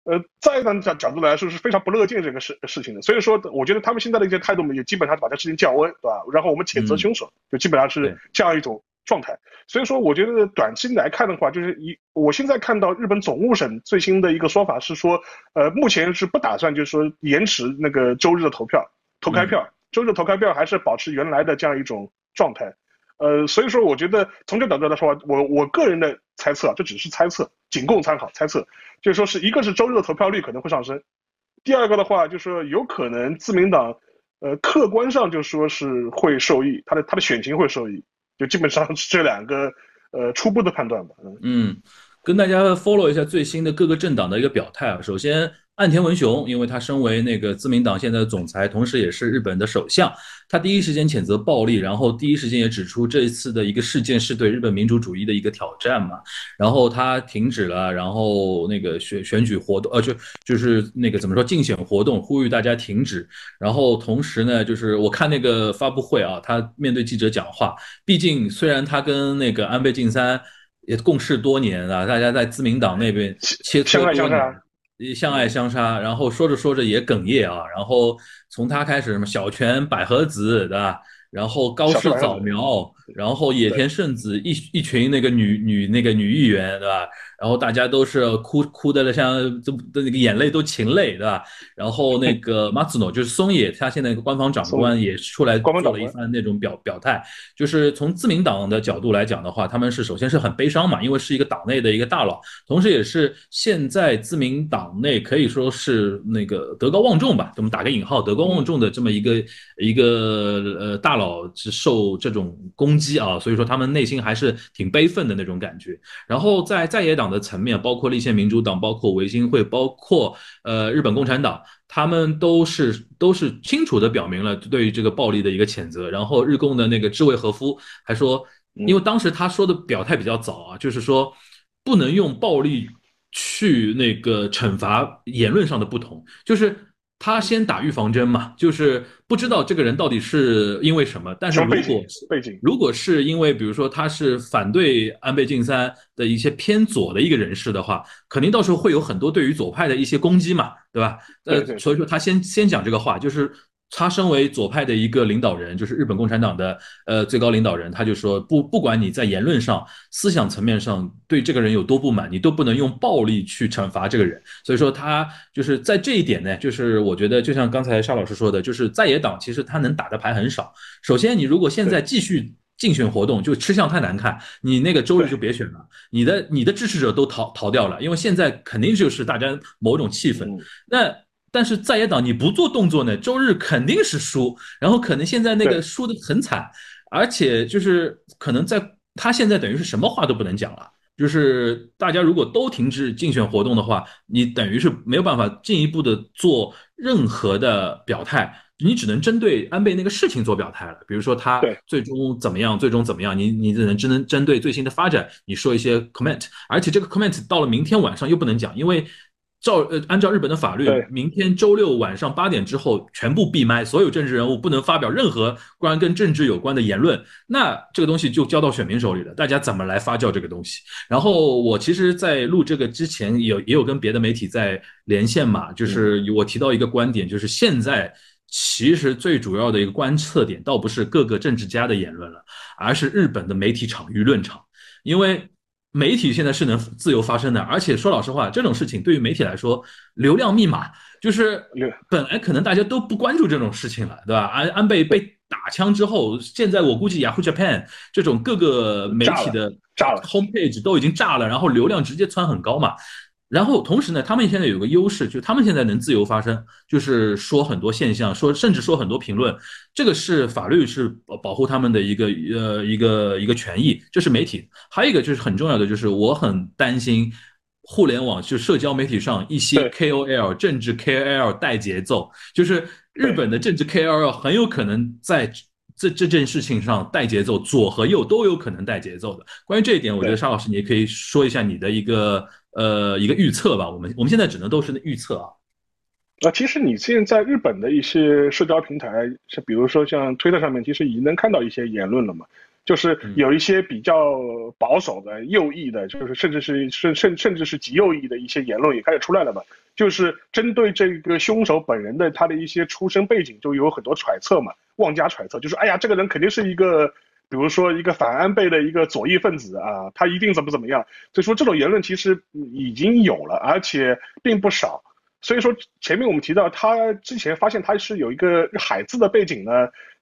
呃在的角角度来说是非常不乐见这个事事情的。所以说，我觉得他们现在的一些态度也基本上把这事情降温，对吧？然后我们谴责凶手，就基本上是这样一种。状态，所以说我觉得短期来看的话，就是一我现在看到日本总务省最新的一个说法是说，呃，目前是不打算就是说延迟那个周日的投票投开票，周日投开票还是保持原来的这样一种状态，呃，所以说我觉得从这角度来说，我我个人的猜测，这只是猜测，仅供参考，猜测。就是说是一个是周日的投票率可能会上升，第二个的话就是说有可能自民党，呃，客观上就说是会受益，他的他的选情会受益。就基本上是这两个，呃，初步的判断吧。嗯，跟大家 follow 一下最新的各个政党的一个表态啊。首先。岸田文雄，因为他身为那个自民党现在的总裁，同时也是日本的首相，他第一时间谴责暴力，然后第一时间也指出这一次的一个事件是对日本民主主义的一个挑战嘛。然后他停止了，然后那个选选举活动，呃，就就是那个怎么说竞选活动，呼吁大家停止。然后同时呢，就是我看那个发布会啊，他面对记者讲话，毕竟虽然他跟那个安倍晋三也共事多年啊，大家在自民党那边切磋多年。相爱相杀，然后说着说着也哽咽啊，然后从他开始什么小泉百合子对吧？然后高市早苗，然后野田圣子一一群那个女女那个女议员，对吧？然后大家都是哭哭的像都的那个眼泪都噙泪，对吧？然后那个 马子诺就是松野，他现在一个官方长官也出来做了一番那种表表态，就是从自民党的角度来讲的话，他们是首先是很悲伤嘛，因为是一个党内的一个大佬，同时也是现在自民党内可以说是那个德高望重吧，我们打个引号，德高望重的这么一个一个呃大佬是受这种攻击啊，所以说他们内心还是挺悲愤的那种感觉。然后在在野党。的层面，包括立宪民主党，包括维新会，包括呃日本共产党，他们都是都是清楚的表明了对于这个暴力的一个谴责。然后日共的那个志卫和夫还说，因为当时他说的表态比较早啊，就是说不能用暴力去那个惩罚言论上的不同，就是。他先打预防针嘛，就是不知道这个人到底是因为什么。但是如果背景，如果是因为比如说他是反对安倍晋三的一些偏左的一个人士的话，肯定到时候会有很多对于左派的一些攻击嘛，对吧？呃，所以说他先先讲这个话，就是。他身为左派的一个领导人，就是日本共产党的呃最高领导人，他就说不不管你在言论上、思想层面上对这个人有多不满，你都不能用暴力去惩罚这个人。所以说他就是在这一点呢，就是我觉得就像刚才沙老师说的，就是在野党其实他能打的牌很少。首先，你如果现在继续竞选活动，就吃相太难看，你那个周日就别选了，你的你的支持者都逃逃掉了，因为现在肯定就是大家某种气氛。那但是在野党你不做动作呢，周日肯定是输，然后可能现在那个输的很惨，而且就是可能在他现在等于是什么话都不能讲了，就是大家如果都停止竞选活动的话，你等于是没有办法进一步的做任何的表态，你只能针对安倍那个事情做表态了，比如说他最终怎么样，最终怎么样，你你只能只能针对最新的发展，你说一些 comment，而且这个 comment 到了明天晚上又不能讲，因为。照呃，按照日本的法律，明天周六晚上八点之后全部闭麦，所有政治人物不能发表任何关于跟政治有关的言论。那这个东西就交到选民手里了，大家怎么来发酵这个东西？然后我其实，在录这个之前，有也有跟别的媒体在连线嘛，就是我提到一个观点，就是现在其实最主要的一个观测点，倒不是各个政治家的言论了，而是日本的媒体场、舆论场，因为。媒体现在是能自由发声的，而且说老实话，这种事情对于媒体来说，流量密码就是本来可能大家都不关注这种事情了，对吧？安安倍被打枪之后，现在我估计 Yahoo Japan 这种各个媒体的炸了，homepage 都已经炸了，然后流量直接窜很高嘛。然后同时呢，他们现在有个优势，就是他们现在能自由发声，就是说很多现象，说甚至说很多评论，这个是法律是保保护他们的一个呃一个一个权益，这是媒体。还有一个就是很重要的，就是我很担心互联网就社交媒体上一些 KOL 政治 KOL 带节奏，就是日本的政治 KOL 很有可能在这这件事情上带节奏，左和右都有可能带节奏的。关于这一点，我觉得沙老师你也可以说一下你的一个。呃，一个预测吧，我们我们现在只能都是预测啊。啊，其实你现在日本的一些社交平台，像比如说像推特上面，其实已经能看到一些言论了嘛。就是有一些比较保守的右翼的，就是甚至是甚甚甚至是极右翼的一些言论也开始出来了嘛。就是针对这个凶手本人的他的一些出身背景，就有很多揣测嘛，妄加揣测，就是哎呀，这个人肯定是一个。比如说一个反安倍的一个左翼分子啊，他一定怎么怎么样？所以说这种言论其实已经有了，而且并不少。所以说前面我们提到他之前发现他是有一个海字的背景呢，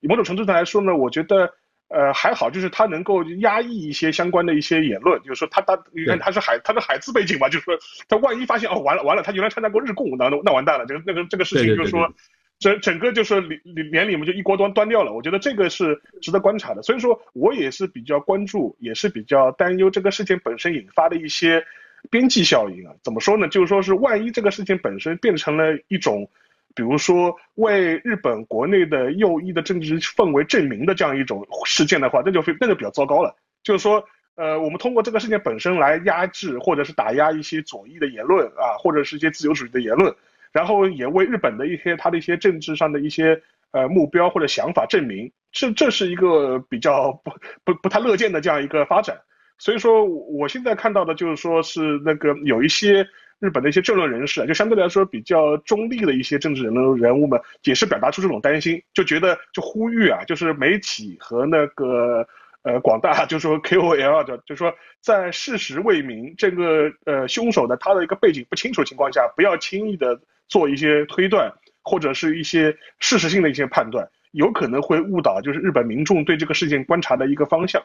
某种程度上来说呢，我觉得呃还好，就是他能够压抑一些相关的一些言论，就是说他他你看他是海他是海字背景嘛，就是说他万一发现哦完了完了，他原来参加过日共，那那完蛋了，这个那个这个事情就是说。整整个就是连连里面就一锅端端掉了，我觉得这个是值得观察的。所以说我也是比较关注，也是比较担忧这个事情本身引发的一些边际效应啊。怎么说呢？就是说是万一这个事情本身变成了一种，比如说为日本国内的右翼的政治氛围证明的这样一种事件的话，那就非那就比较糟糕了。就是说，呃，我们通过这个事件本身来压制或者是打压一些左翼的言论啊，或者是一些自由主义的言论。然后也为日本的一些他的一些政治上的一些呃目标或者想法证明，这这是一个比较不不不太乐见的这样一个发展。所以说，我现在看到的就是说是那个有一些日本的一些政论人士，就相对来说比较中立的一些政治人物人物们，也是表达出这种担心，就觉得就呼吁啊，就是媒体和那个呃广大就是说 KOL 的，就是说在事实未明，这个呃凶手的他的一个背景不清楚的情况下，不要轻易的做一些推断或者是一些事实性的一些判断，有可能会误导就是日本民众对这个事件观察的一个方向。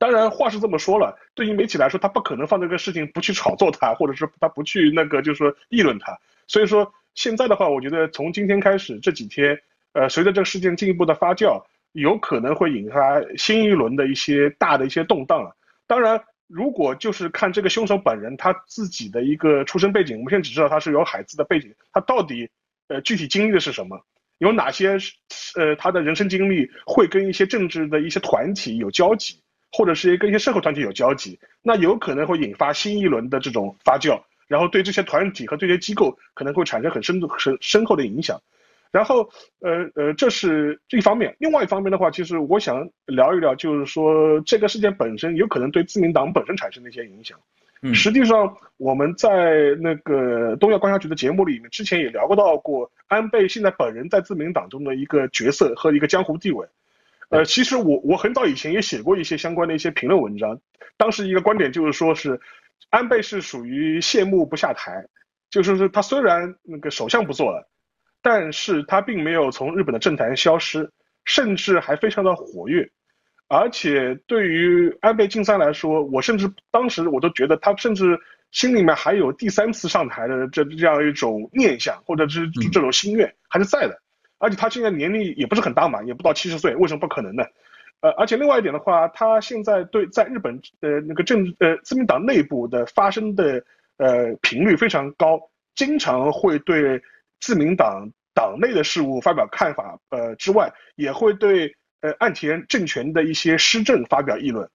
当然话是这么说了，对于媒体来说，他不可能放这个事情不去炒作他，或者是他不去那个就是说议论他。所以说现在的话，我觉得从今天开始这几天，呃，随着这个事件进一步的发酵，有可能会引发新一轮的一些大的一些动荡啊。当然，如果就是看这个凶手本人他自己的一个出身背景，我们现在只知道他是有海资的背景，他到底呃具体经历的是什么，有哪些呃他的人生经历会跟一些政治的一些团体有交集。或者是跟一些社会团体有交集，那有可能会引发新一轮的这种发酵，然后对这些团体和这些机构可能会产生很深度、深深厚的影响。然后，呃呃，这是一方面。另外一方面的话，其实我想聊一聊，就是说这个事件本身有可能对自民党本身产生的一些影响。嗯，实际上我们在那个东亚观察局的节目里面之前也聊过到过安倍现在本人在自民党中的一个角色和一个江湖地位。呃，其实我我很早以前也写过一些相关的一些评论文章，当时一个观点就是说是，安倍是属于谢幕不下台，就是说他虽然那个首相不做了，但是他并没有从日本的政坛消失，甚至还非常的活跃，而且对于安倍晋三来说，我甚至当时我都觉得他甚至心里面还有第三次上台的这这样一种念想，或者是这种心愿还是在的。而且他现在年龄也不是很大嘛，也不到七十岁，为什么不可能呢？呃，而且另外一点的话，他现在对在日本呃那个政呃自民党内部的发生的呃频率非常高，经常会对自民党党内的事务发表看法，呃之外，也会对呃岸田政权的一些施政发表议论，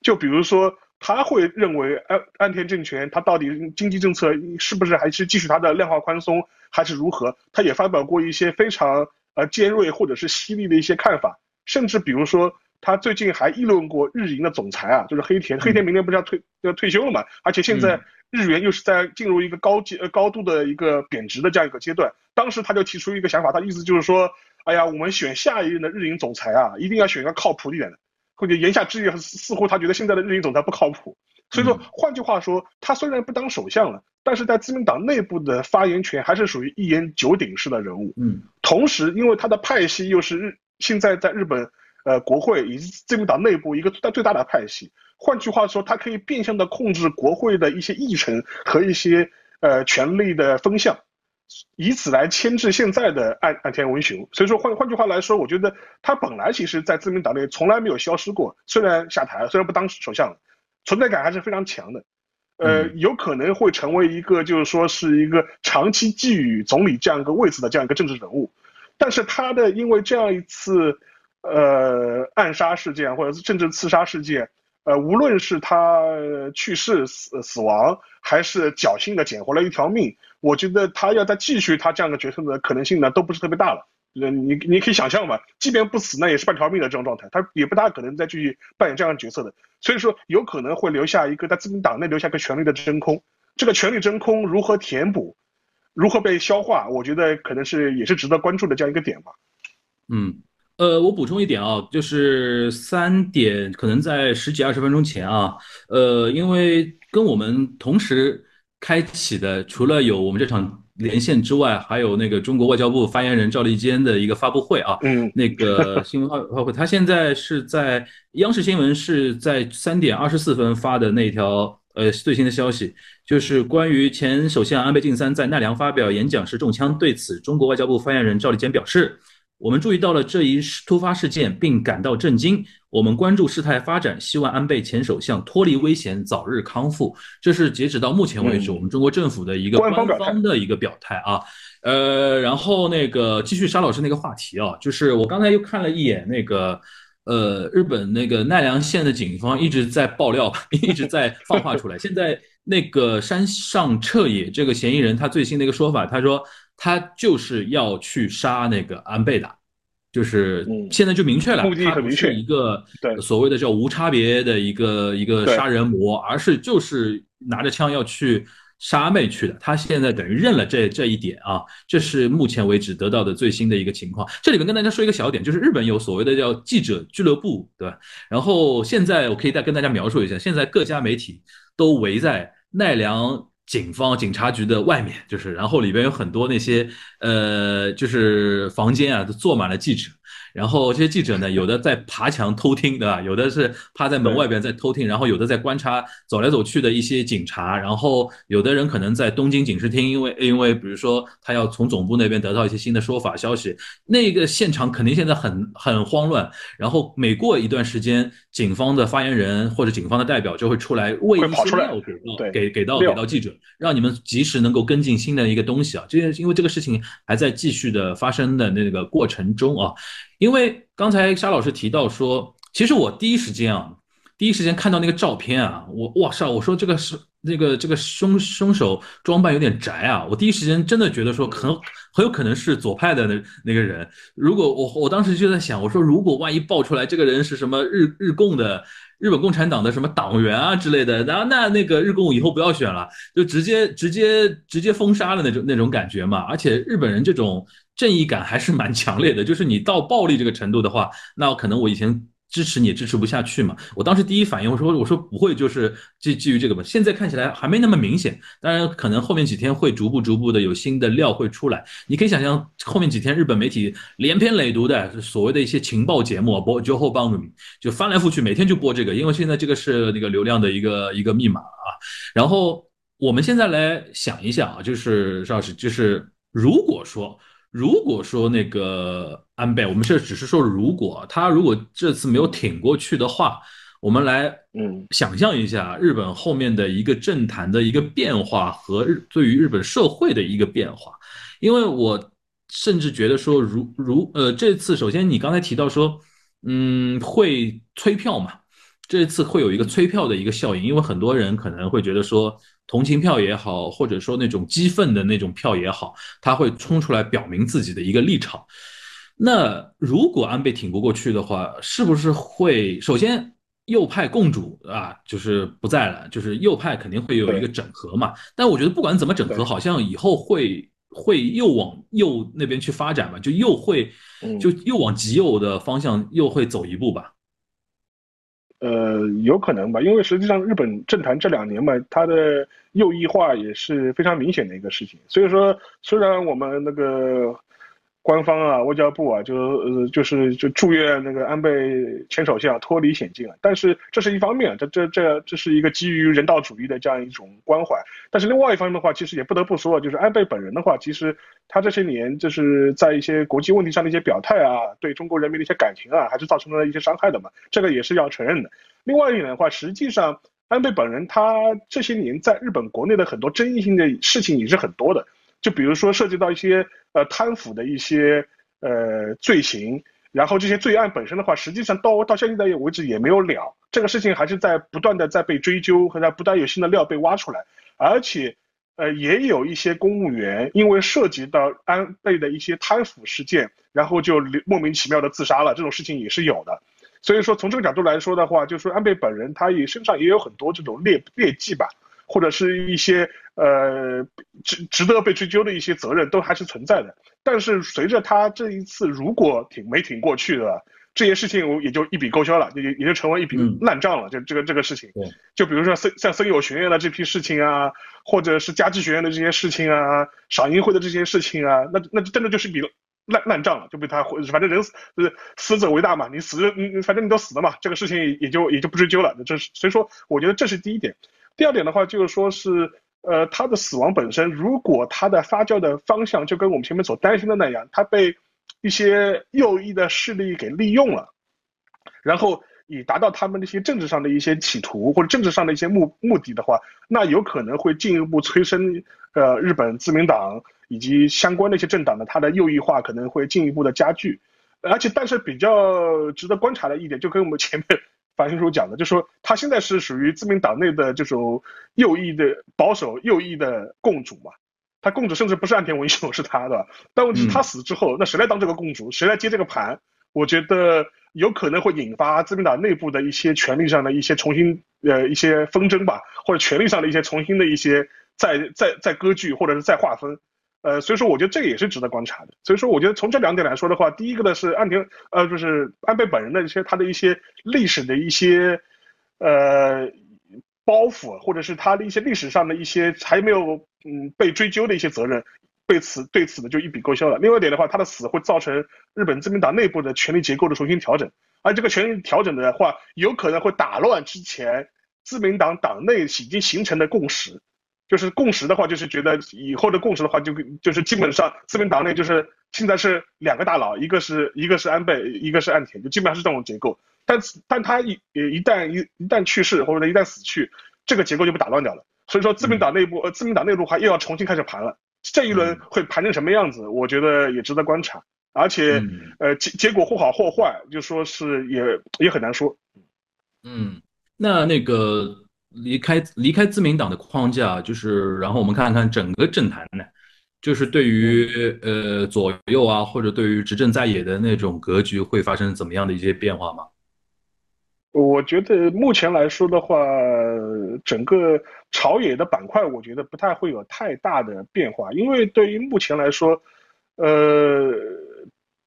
就比如说他会认为岸岸田政权他到底经济政策是不是还是继续他的量化宽松？还是如何？他也发表过一些非常呃尖锐或者是犀利的一些看法，甚至比如说，他最近还议论过日银的总裁啊，就是黑田。黑田明年不是要退要退休了嘛？而且现在日元又是在进入一个高阶呃高度的一个贬值的这样一个阶段。当时他就提出一个想法，他意思就是说，哎呀，我们选下一任的日银总裁啊，一定要选一个靠谱一点的。或者言下之意，似乎他觉得现在的日银总裁不靠谱。所以说，换句话说，他虽然不当首相了。但是在自民党内部的发言权还是属于一言九鼎式的人物。嗯，同时，因为他的派系又是日现在在日本，呃，国会以及自民党内部一个最大最大的派系。换句话说，他可以变相的控制国会的一些议程和一些呃权力的风向，以此来牵制现在的岸岸田文雄。所以说，换换句话来说，我觉得他本来其实在自民党内从来没有消失过，虽然下台了，虽然不当首相了，存在感还是非常强的。呃，有可能会成为一个，就是说是一个长期觊觎总理这样一个位置的这样一个政治人物，但是他的因为这样一次，呃，暗杀事件或者是政治刺杀事件，呃，无论是他去世死死亡，还是侥幸的捡回了一条命，我觉得他要再继续他这样的角色的可能性呢，都不是特别大了。呃，你你可以想象嘛，即便不死，那也是半条命的这种状态，他也不大可能再继续扮演这样的角色的。所以说，有可能会留下一个在自民党内留下一个权力的真空。这个权力真空如何填补，如何被消化，我觉得可能是也是值得关注的这样一个点吧。嗯，呃，我补充一点啊，就是三点，可能在十几二十分钟前啊，呃，因为跟我们同时开启的，除了有我们这场。连线之外，还有那个中国外交部发言人赵立坚的一个发布会啊，嗯，那个新闻发布会，他现在是在央视新闻是在三点二十四分发的那条呃最新的消息，就是关于前首相安倍晋三在奈良发表演讲时中枪，对此，中国外交部发言人赵立坚表示。我们注意到了这一突发事件，并感到震惊。我们关注事态发展，希望安倍前首相脱离危险，早日康复。这是截止到目前为止，我们中国政府的一个官方的一个表态啊。呃，然后那个继续沙老师那个话题啊，就是我刚才又看了一眼那个，呃，日本那个奈良县的警方一直在爆料，一直在放话出来。现在那个山上彻也这个嫌疑人，他最新的一个说法，他说。他就是要去杀那个安倍的，就是现在就明确了，目的很明确，一个所谓的叫无差别的一个一个杀人魔，而是就是拿着枪要去杀安倍去的，他现在等于认了这这一点啊，这是目前为止得到的最新的一个情况。这里面跟大家说一个小点，就是日本有所谓的叫记者俱乐部，对吧？然后现在我可以再跟大家描述一下，现在各家媒体都围在奈良警方警察局的外面，就是然后里边有很多那些呃，就是房间啊，都坐满了记者。然后这些记者呢，有的在爬墙偷听，对吧？有的是趴在门外边在偷听，然后有的在观察走来走去的一些警察，然后有的人可能在东京警视厅，因为因为比如说他要从总部那边得到一些新的说法消息，那个现场肯定现在很很慌乱。然后每过一段时间，警方的发言人或者警方的代表就会出来喂一些料给到给给到给到记者，让你们及时能够跟进新的一个东西啊。这因为这个事情还在继续的发生的那个过程中啊。因为刚才沙老师提到说，其实我第一时间啊，第一时间看到那个照片啊，我哇塞，我说这个是那个这个凶凶手装扮有点宅啊，我第一时间真的觉得说很很有可能是左派的那那个人。如果我我当时就在想，我说如果万一爆出来这个人是什么日日共的日本共产党的什么党员啊之类的，然后那那个日共以后不要选了，就直接直接直接封杀了那种那种感觉嘛。而且日本人这种。正义感还是蛮强烈的，就是你到暴力这个程度的话，那可能我以前支持你支持不下去嘛。我当时第一反应我说我说不会就是基基于这个吧。现在看起来还没那么明显，当然可能后面几天会逐步逐步的有新的料会出来。你可以想象后面几天日本媒体连篇累牍的所谓的一些情报节目播就后帮助就翻来覆去每天就播这个，因为现在这个是那个流量的一个一个密码啊。然后我们现在来想一想啊，就是邵老师，就是如果说。如果说那个安倍，我们这只是说如果他如果这次没有挺过去的话，我们来嗯想象一下日本后面的一个政坛的一个变化和日对于日本社会的一个变化，因为我甚至觉得说如如呃这次首先你刚才提到说嗯会催票嘛，这次会有一个催票的一个效应，因为很多人可能会觉得说。同情票也好，或者说那种激愤的那种票也好，他会冲出来表明自己的一个立场。那如果安倍挺不过去的话，是不是会首先右派共主啊，就是不在了，就是右派肯定会有一个整合嘛？但我觉得不管怎么整合，好像以后会会又往右那边去发展嘛，就又会就又往极右的方向又会走一步吧。呃，有可能吧，因为实际上日本政坛这两年嘛，它的右翼化也是非常明显的一个事情。所以说，虽然我们那个官方啊、外交部啊，就呃就是就祝愿那个安倍前首相脱离险境啊，但是这是一方面，这这这这是一个基于人道主义的这样一种关怀。但是另外一方面的话，其实也不得不说，就是安倍本人的话，其实他这些年就是在一些国际问题上的一些表态啊，对中国人民的一些感情啊，还是造成了一些伤害的嘛，这个也是要承认的。另外一点的话，实际上安倍本人他这些年在日本国内的很多争议性的事情也是很多的，就比如说涉及到一些呃贪腐的一些呃罪行，然后这些罪案本身的话，实际上到到现在为止也没有了，这个事情还是在不断的在被追究和在不断有新的料被挖出来，而且呃也有一些公务员因为涉及到安倍的一些贪腐事件，然后就莫名其妙的自杀了，这种事情也是有的。所以说，从这个角度来说的话，就是说安倍本人他也身上也有很多这种劣劣迹吧，或者是一些呃值值得被追究的一些责任都还是存在的。但是随着他这一次如果挺没挺过去的这些事情，也就一笔勾销了，也也就成为一笔烂账了。就这个这个事情，就比如说森像森友学院的这批事情啊，或者是家具学院的这些事情啊，赏樱会的这些事情啊，那那真的就是一笔。烂烂账了，就被他反正人死是死者为大嘛，你死你反正你都死了嘛，这个事情也就也就不追究了。这是所以说，我觉得这是第一点。第二点的话，就是说是呃他的死亡本身，如果他的发酵的方向就跟我们前面所担心的那样，他被一些右翼的势力给利用了，然后以达到他们那些政治上的一些企图或者政治上的一些目目的的话，那有可能会进一步催生呃日本自民党。以及相关的一些政党呢，它的右翼化可能会进一步的加剧，而且但是比较值得观察的一点，就跟我们前面樊先生讲的，就说他现在是属于自民党内的这种右翼的保守右翼的共主嘛，他共主甚至不是岸田文雄，是他的，但问题是他死之后，那谁来当这个共主，谁来接这个盘？我觉得有可能会引发自民党内部的一些权力上的一些重新呃一些纷争吧，或者权力上的一些重新的一些再再再割据或者是再划分。呃，所以说我觉得这个也是值得观察的。所以说，我觉得从这两点来说的话，第一个呢是安田，呃，就是安倍本人的一些他的一些历史的一些呃包袱，或者是他的一些历史上的一些还没有嗯被追究的一些责任，被此对此呢就一笔勾销了。另外一点的话，他的死会造成日本自民党内部的权力结构的重新调整，而这个权力调整的话，有可能会打乱之前自民党党内已经形成的共识。就是共识的话，就是觉得以后的共识的话，就就是基本上自民党内就是现在是两个大佬，一个是一个是安倍，一个是岸田，就基本上是这种结构。但但他一一旦一一旦去世或者一旦死去，这个结构就被打乱掉了。所以说自民党内部呃自民党内部的话又要重新开始盘了。这一轮会盘成什么样子，我觉得也值得观察。而且呃结结果或好或坏，就说是也也很难说。嗯，那那个。离开离开自民党的框架，就是然后我们看看整个政坛呢，就是对于呃左右啊，或者对于执政在野的那种格局会发生怎么样的一些变化吗？我觉得目前来说的话，整个朝野的板块，我觉得不太会有太大的变化，因为对于目前来说，呃，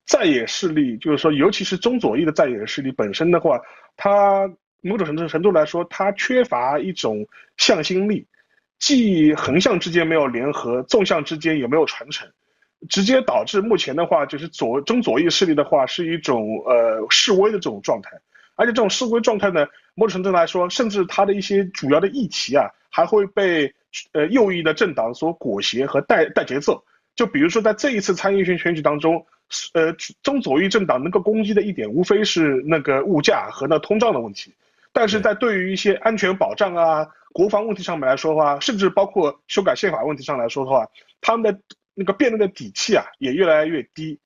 在野势力，就是说尤其是中左翼的在野势力本身的话，它。某种程度程度来说，它缺乏一种向心力，既横向之间没有联合，纵向之间也没有传承，直接导致目前的话，就是左中左翼势力的话是一种呃示威的这种状态，而且这种示威状态呢，某种程度来说，甚至它的一些主要的议题啊，还会被呃右翼的政党所裹挟和带带节奏。就比如说在这一次参议选选举当中，呃中左翼政党能够攻击的一点，无非是那个物价和那通胀的问题。但是在对于一些安全保障啊、国防问题上面来说的话，甚至包括修改宪法问题上来说的话，他们的那个辩论的底气啊也越来越低。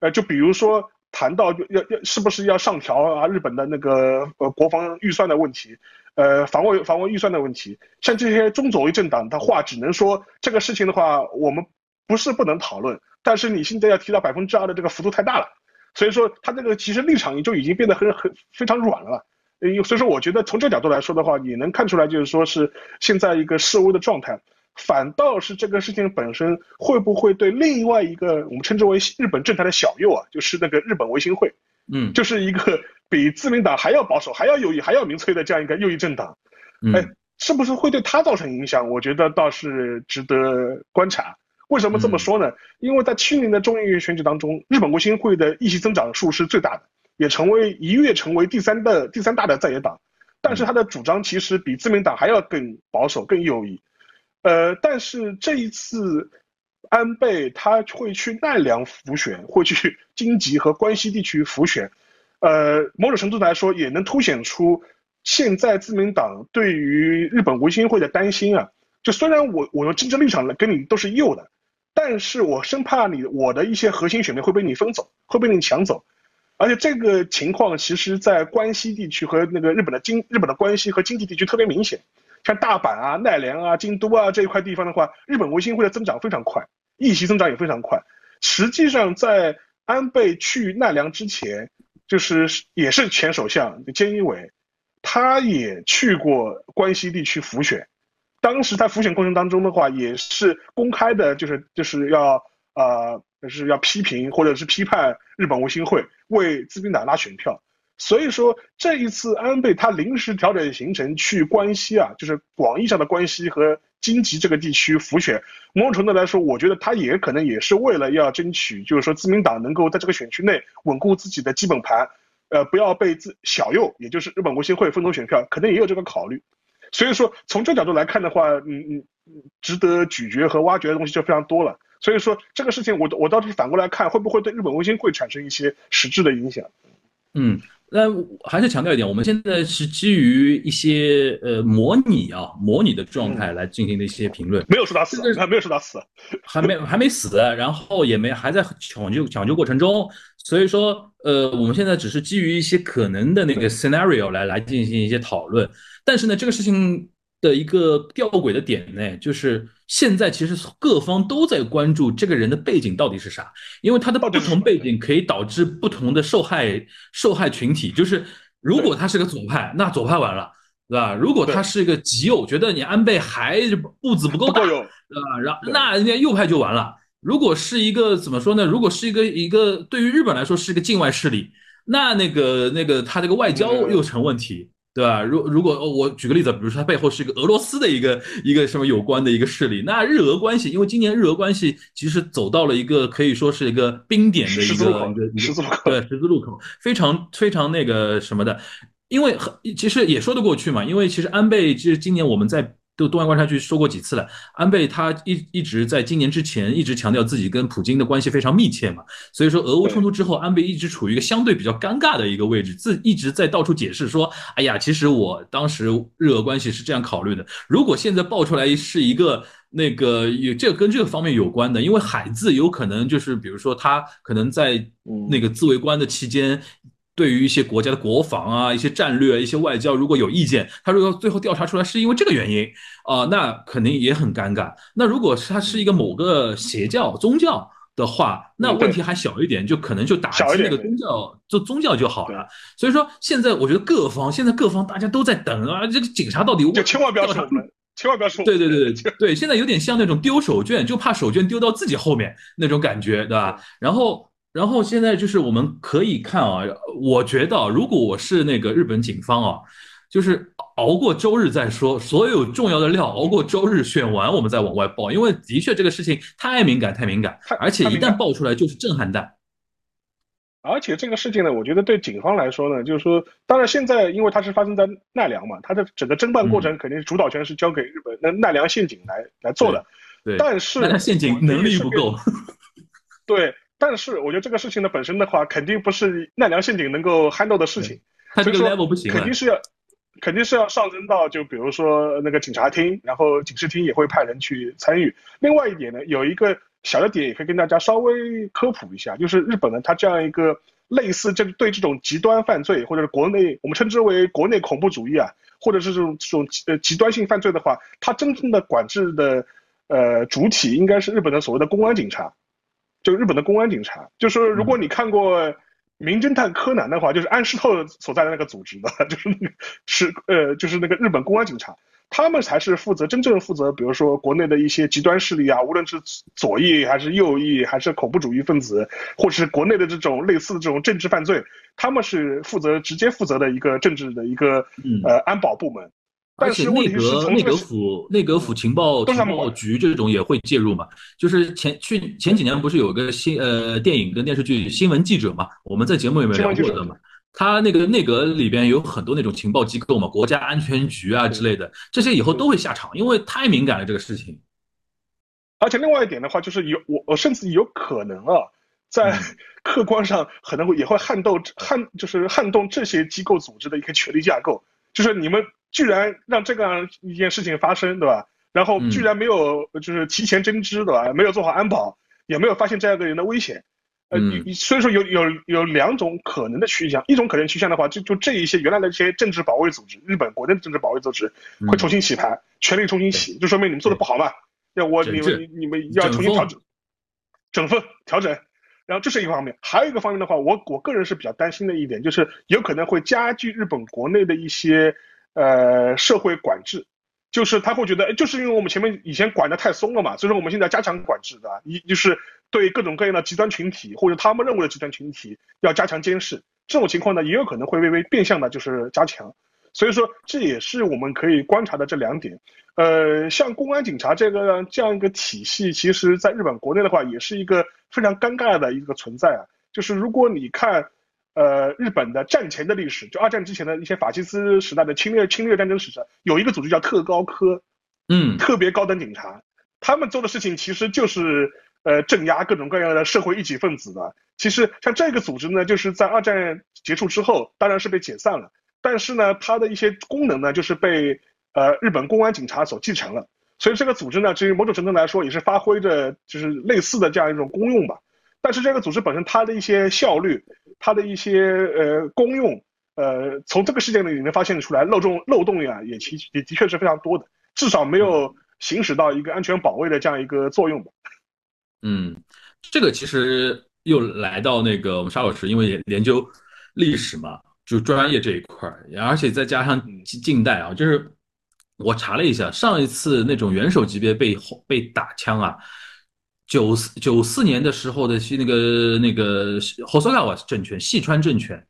呃，就比如说谈到要要是不是要上调啊日本的那个呃国防预算的问题，呃防卫防卫预算的问题，像这些中左翼政党的话，只能说这个事情的话，我们不是不能讨论，但是你现在要提到百分之二的这个幅度太大了，所以说他这个其实立场就已经变得很很非常软了。所以说，我觉得从这个角度来说的话，也能看出来，就是说是现在一个示威的状态。反倒是这个事情本身会不会对另外一个我们称之为日本政坛的小右啊，就是那个日本维新会，嗯，就是一个比自民党还要保守、还要右翼、还要民粹的这样一个右翼政党，哎，是不是会对他造成影响？我觉得倒是值得观察。为什么这么说呢？因为在去年的众议院选举当中，日本维新会的议席增长数是最大的。也成为一跃成为第三的第三大的在野党，但是他的主张其实比自民党还要更保守、更右翼。呃，但是这一次安倍他会去奈良浮选，会去京畿和关西地区浮选，呃，某种程度来说也能凸显出现在自民党对于日本维新会的担心啊。就虽然我我的政治立场跟你都是右的，但是我生怕你我的一些核心选民会被你分走，会被你抢走。而且这个情况，其实，在关西地区和那个日本的经日本的关西和经济地区特别明显，像大阪啊、奈良啊、京都啊这一块地方的话，日本维新会的增长非常快，议席增长也非常快。实际上，在安倍去奈良之前，就是也是前首相菅义伟，他也去过关西地区辅选，当时在辅选过程当中的话，也是公开的，就是就是要呃。是要批评或者是批判日本维新会为自民党拉选票，所以说这一次安倍他临时调整行程去关西啊，就是广义上的关西和京畿这个地区浮选，某种程度来说，我觉得他也可能也是为了要争取，就是说自民党能够在这个选区内稳固自己的基本盘，呃，不要被自小右，也就是日本维新会分走选票，可能也有这个考虑。所以说从这角度来看的话，嗯嗯，值得咀嚼和挖掘的东西就非常多了。所以说这个事情，我我倒是反过来看，会不会对日本卫星会产生一些实质的影响？嗯，那还是强调一点，我们现在是基于一些呃模拟啊模拟的状态来进行的一些评论，没有说他死，还没有说他死，还没还没死，然后也没还在抢救抢救过程中，所以说呃我们现在只是基于一些可能的那个 scenario 来来进行一些讨论，但是呢这个事情。的一个吊诡的点呢，就是现在其实各方都在关注这个人的背景到底是啥，因为他的不同背景可以导致不同的受害受害群体。就是如果他是个左派，那左派完了；对吧？如果他是一个极右，觉得你安倍还步子不够大，对吧？然后那人家右派就完了。如果是一个怎么说呢？如果是一个一个对于日本来说是一个境外势力，那那个那个他这个外交又成问题。对吧？如如果我举个例子，比如说它背后是一个俄罗斯的一个一个什么有关的一个势力，那日俄关系，因为今年日俄关系其实走到了一个可以说是一个冰点的一个一个十字路口，对十字路口，非常非常那个什么的，因为其实也说得过去嘛，因为其实安倍其实今年我们在。都东亚观察局说过几次了，安倍他一一直在今年之前一直强调自己跟普京的关系非常密切嘛，所以说俄乌冲突之后，安倍一直处于一个相对比较尴尬的一个位置，自一直在到处解释说，哎呀，其实我当时日俄关系是这样考虑的。如果现在爆出来是一个那个有这个跟这个方面有关的，因为海自有可能就是比如说他可能在那个自卫官的期间。对于一些国家的国防啊、一些战略、一些外交，如果有意见，他如果最后调查出来是因为这个原因啊，那肯定也很尴尬。那如果是他是一个某个邪教、宗教的话，那问题还小一点，就可能就打击那个宗教，就宗教就好了。所以说，现在我觉得各方现在各方大家都在等啊，这个警察到底就千万不要说，千万不要说。对对对对对，现在有点像那种丢手绢，就怕手绢丢到自己后面那种感觉，对吧？然后。然后现在就是我们可以看啊，我觉得如果我是那个日本警方啊，就是熬过周日再说，所有重要的料熬过周日选完，我们再往外爆，因为的确这个事情太敏感，太敏感，而且一旦爆出来就是震撼弹。而且这个事情呢，我觉得对警方来说呢，就是说，当然现在因为它是发生在奈良嘛，它的整个侦办过程肯定是主导权是交给日本那奈良县警来来做的。对，但是奈良县警能力不够。对。但是我觉得这个事情的本身的话，肯定不是奈良陷阱能够 handle 的事情，所以说肯定是要，肯定是要上升到就比如说那个警察厅，然后警视厅也会派人去参与。另外一点呢，有一个小的点也可以跟大家稍微科普一下，就是日本呢，它这样一个类似这对这种极端犯罪或者是国内我们称之为国内恐怖主义啊，或者是这种这种呃极端性犯罪的话，它真正的管制的呃主体应该是日本的所谓的公安警察。就日本的公安警察，就是如果你看过《名侦探柯南》的话，就是安室透所在的那个组织的，就是那个是呃，就是那个日本公安警察，他们才是负责真正负责，比如说国内的一些极端势力啊，无论是左翼还是右翼，还是恐怖主义分子，或者是国内的这种类似的这种政治犯罪，他们是负责直接负责的一个政治的一个呃安保部门。而且内阁内阁府内阁府情报情报局这种也会介入嘛？就是前去前几年不是有个新呃电影跟电视剧《新闻记者》嘛？我们在节目里面聊过的嘛？他那个内阁里边有很多那种情报机构嘛，国家安全局啊之类的，这些以后都会下场，因为太敏感了这个事情。而且另外一点的话，就是有我我甚至有可能啊，在 客观上可能会也会撼动撼就是撼动这些机构组织的一个权力架构，就是你们。居然让这样一件事情发生，对吧？然后居然没有就是提前侦知，对吧？没有做好安保，也没有发现这样的人的危险。呃，你所以说有有有两种可能的趋向，一种可能趋向的话，就就这一些原来的这些政治保卫组织，日本国内的政治保卫组织会重新洗牌，权力重新洗，就说明你们做的不好嘛？要我你们你们要重新调整、整风调整。然后这是一个方面，还有一个方面的话，我我个人是比较担心的一点，就是有可能会加剧日本国内的一些。呃，社会管制，就是他会觉得，就是因为我们前面以前管的太松了嘛，所以说我们现在加强管制的，一就是对各种各样的极端群体或者他们认为的极端群体要加强监视，这种情况呢，也有可能会微微变相的，就是加强，所以说这也是我们可以观察的这两点。呃，像公安警察这个这样一个体系，其实在日本国内的话，也是一个非常尴尬的一个存在啊，就是如果你看。呃，日本的战前的历史，就二战之前的一些法西斯时代的侵略侵略战争史上，有一个组织叫特高科，嗯，特别高等警察，他们做的事情其实就是呃镇压各种各样的社会异己分子的。其实像这个组织呢，就是在二战结束之后，当然是被解散了，但是呢，它的一些功能呢，就是被呃日本公安警察所继承了。所以这个组织呢，至于某种程度来说，也是发挥着就是类似的这样一种功用吧。但是这个组织本身，它的一些效率，它的一些呃功用，呃，从这个事件里能发现出来漏洞漏洞呀，也其也的确是非常多的，至少没有行使到一个安全保卫的这样一个作用吧。嗯，这个其实又来到那个我们沙老师，因为研究历史嘛，就专业这一块儿，而且再加上近近代啊，就是我查了一下，上一次那种元首级别被被打枪啊，九四九四年的时候的那个那个 Hosogawa 政权，细川政权，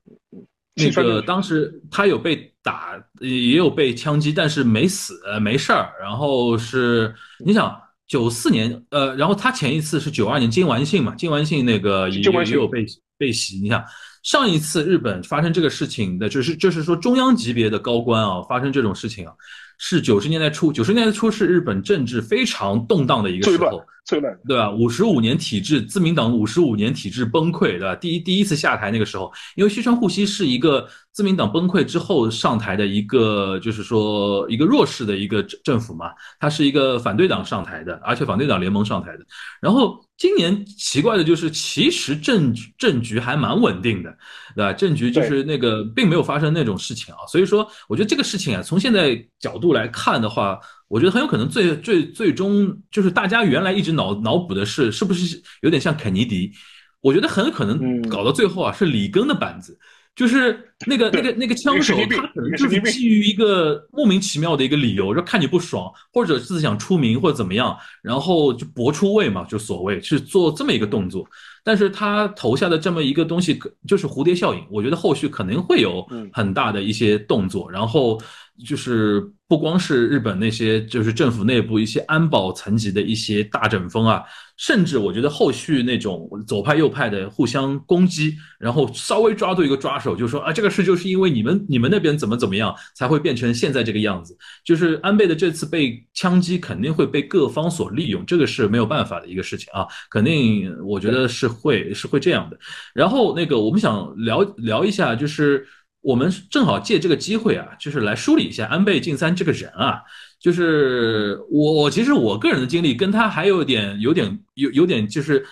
那个当时他有被打，也有被枪击，但是没死，没事儿。然后是你想九四年，呃，然后他前一次是九二年金丸信嘛，金丸信那个也也有被被袭，你想。上一次日本发生这个事情的，就是就是说中央级别的高官啊，发生这种事情啊，是九十年代初。九十年代初是日本政治非常动荡的一个时候，最乱，对吧？五十五年体制，自民党五十五年体制崩溃，对吧？第一第一次下台那个时候，因为西川护熙是一个自民党崩溃之后上台的一个，就是说一个弱势的一个政府嘛，他是一个反对党上台的，而且反对党联盟上台的，然后。今年奇怪的就是，其实政政局还蛮稳定的，对吧？政局就是那个并没有发生那种事情啊，所以说，我觉得这个事情啊，从现在角度来看的话，我觉得很有可能最最最终就是大家原来一直脑脑补的是，是不是有点像肯尼迪？我觉得很可能搞到最后啊，是里根的板子。就是那个那个那个枪手，他可能就是基于一个莫名其妙的一个理由，就看你不爽，或者是想出名或者怎么样，然后就搏出位嘛，就所谓去做这么一个动作。但是他投下的这么一个东西，就是蝴蝶效应。我觉得后续可能会有很大的一些动作，然后就是不光是日本那些，就是政府内部一些安保层级的一些大整风啊。甚至我觉得后续那种左派右派的互相攻击，然后稍微抓住一个抓手，就说啊，这个事就是因为你们你们那边怎么怎么样，才会变成现在这个样子。就是安倍的这次被枪击，肯定会被各方所利用，这个是没有办法的一个事情啊，肯定我觉得是会是会这样的。然后那个我们想聊聊一下，就是我们正好借这个机会啊，就是来梳理一下安倍晋三这个人啊。就是我，我其实我个人的经历跟他还有点、有点、有有点就是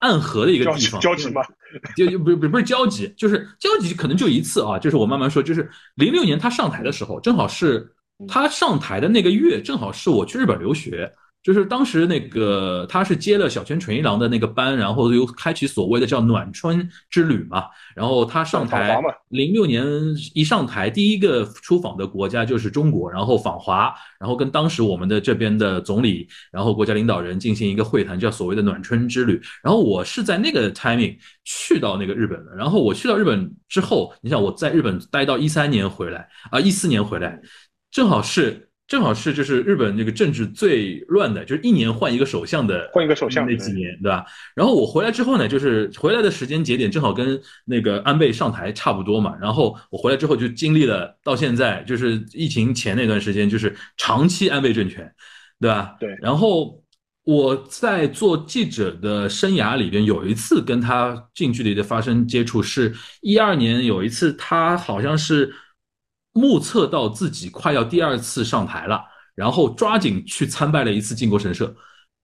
暗合的一个地方，交集吗？就就不不不是交集，就是交集可能就一次啊。就是我慢慢说，就是零六年他上台的时候，正好是他上台的那个月，正好是我去日本留学。就是当时那个他是接了小泉纯一郎的那个班，然后又开启所谓的叫暖春之旅嘛。然后他上台，零六年一上台，第一个出访的国家就是中国，然后访华，然后跟当时我们的这边的总理，然后国家领导人进行一个会谈，叫所谓的暖春之旅。然后我是在那个 timing 去到那个日本的。然后我去到日本之后，你想我在日本待到一三年回来啊，一四年回来，正好是。正好是就是日本这个政治最乱的，就是一年换一个首相的，换一个首相那几年，对吧？然后我回来之后呢，就是回来的时间节点正好跟那个安倍上台差不多嘛。然后我回来之后就经历了到现在，就是疫情前那段时间，就是长期安倍政权，对吧？对。然后我在做记者的生涯里边，有一次跟他近距离的发生接触，是一二年有一次，他好像是。目测到自己快要第二次上台了，然后抓紧去参拜了一次靖国神社，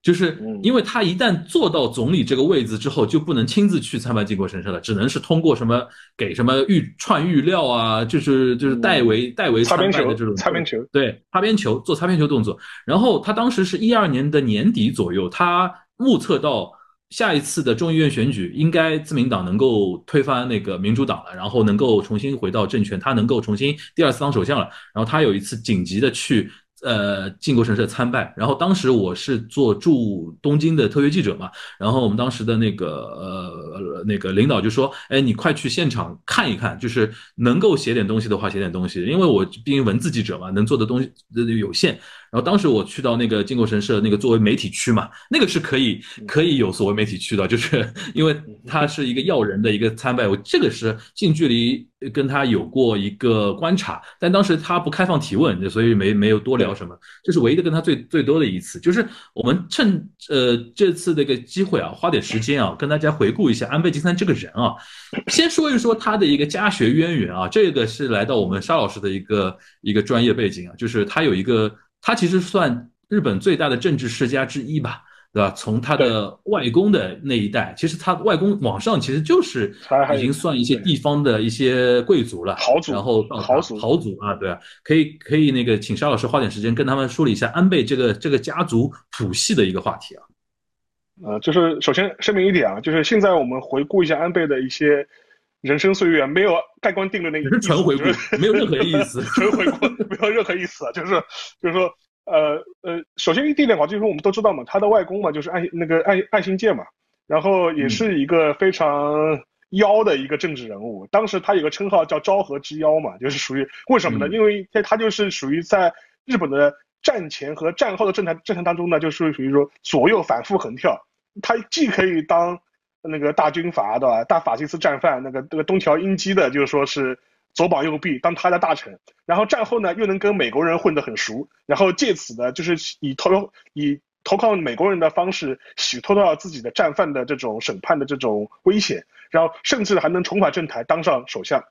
就是因为他一旦坐到总理这个位子之后，就不能亲自去参拜靖国神社了，只能是通过什么给什么预串预料啊，就是就是代为代为参拜的这种擦边球，对擦边球做擦边球动作。然后他当时是一二年的年底左右，他目测到。下一次的众议院选举，应该自民党能够推翻那个民主党了，然后能够重新回到政权，他能够重新第二次当首相了。然后他有一次紧急的去。呃，靖国神社参拜，然后当时我是做驻东京的特约记者嘛，然后我们当时的那个呃那个领导就说，哎，你快去现场看一看，就是能够写点东西的话，写点东西，因为我毕竟文字记者嘛，能做的东西有限。然后当时我去到那个靖国神社那个作为媒体区嘛，那个是可以可以有所谓媒体区的，就是因为它是一个要人的一个参拜，我这个是近距离。跟他有过一个观察，但当时他不开放提问，所以没没有多聊什么。这是唯一的跟他最最多的一次，就是我们趁呃这次的一个机会啊，花点时间啊，跟大家回顾一下安倍晋三这个人啊。先说一说他的一个家学渊源啊，这个是来到我们沙老师的一个一个专业背景啊，就是他有一个，他其实算日本最大的政治世家之一吧。对吧？从他的外公的那一代，其实他外公往上其实就是已经算一些地方的一些贵族了，豪族。然后豪族豪族啊，对啊，可以可以那个请沙老师花点时间跟他们梳理一下安倍这个这个家族谱系的一个话题啊。呃，就是首先声明一点啊，就是现在我们回顾一下安倍的一些人生岁月没有盖棺定论的，是纯回顾，没有任何意思，纯回顾没有任何意思，就是就是说，呃呃，首先一地点话，就是我们都知道嘛，他的外公嘛，就是爱那个爱爱新界嘛，然后也是一个非常妖的一个政治人物，当时他有个称号叫昭和之妖嘛，就是属于为什么呢？因为他他就是属于在日本的战前和战后的政坛政坛当中呢，就是属于说左右反复横跳，他既可以当。那个大军阀对吧？大法西斯战犯，那个那个东条英机的，就是说是左膀右臂，当他的大臣。然后战后呢，又能跟美国人混得很熟，然后借此呢，就是以投以投靠美国人的方式，洗脱掉自己的战犯的这种审判的这种危险，然后甚至还能重返政坛，当上首相。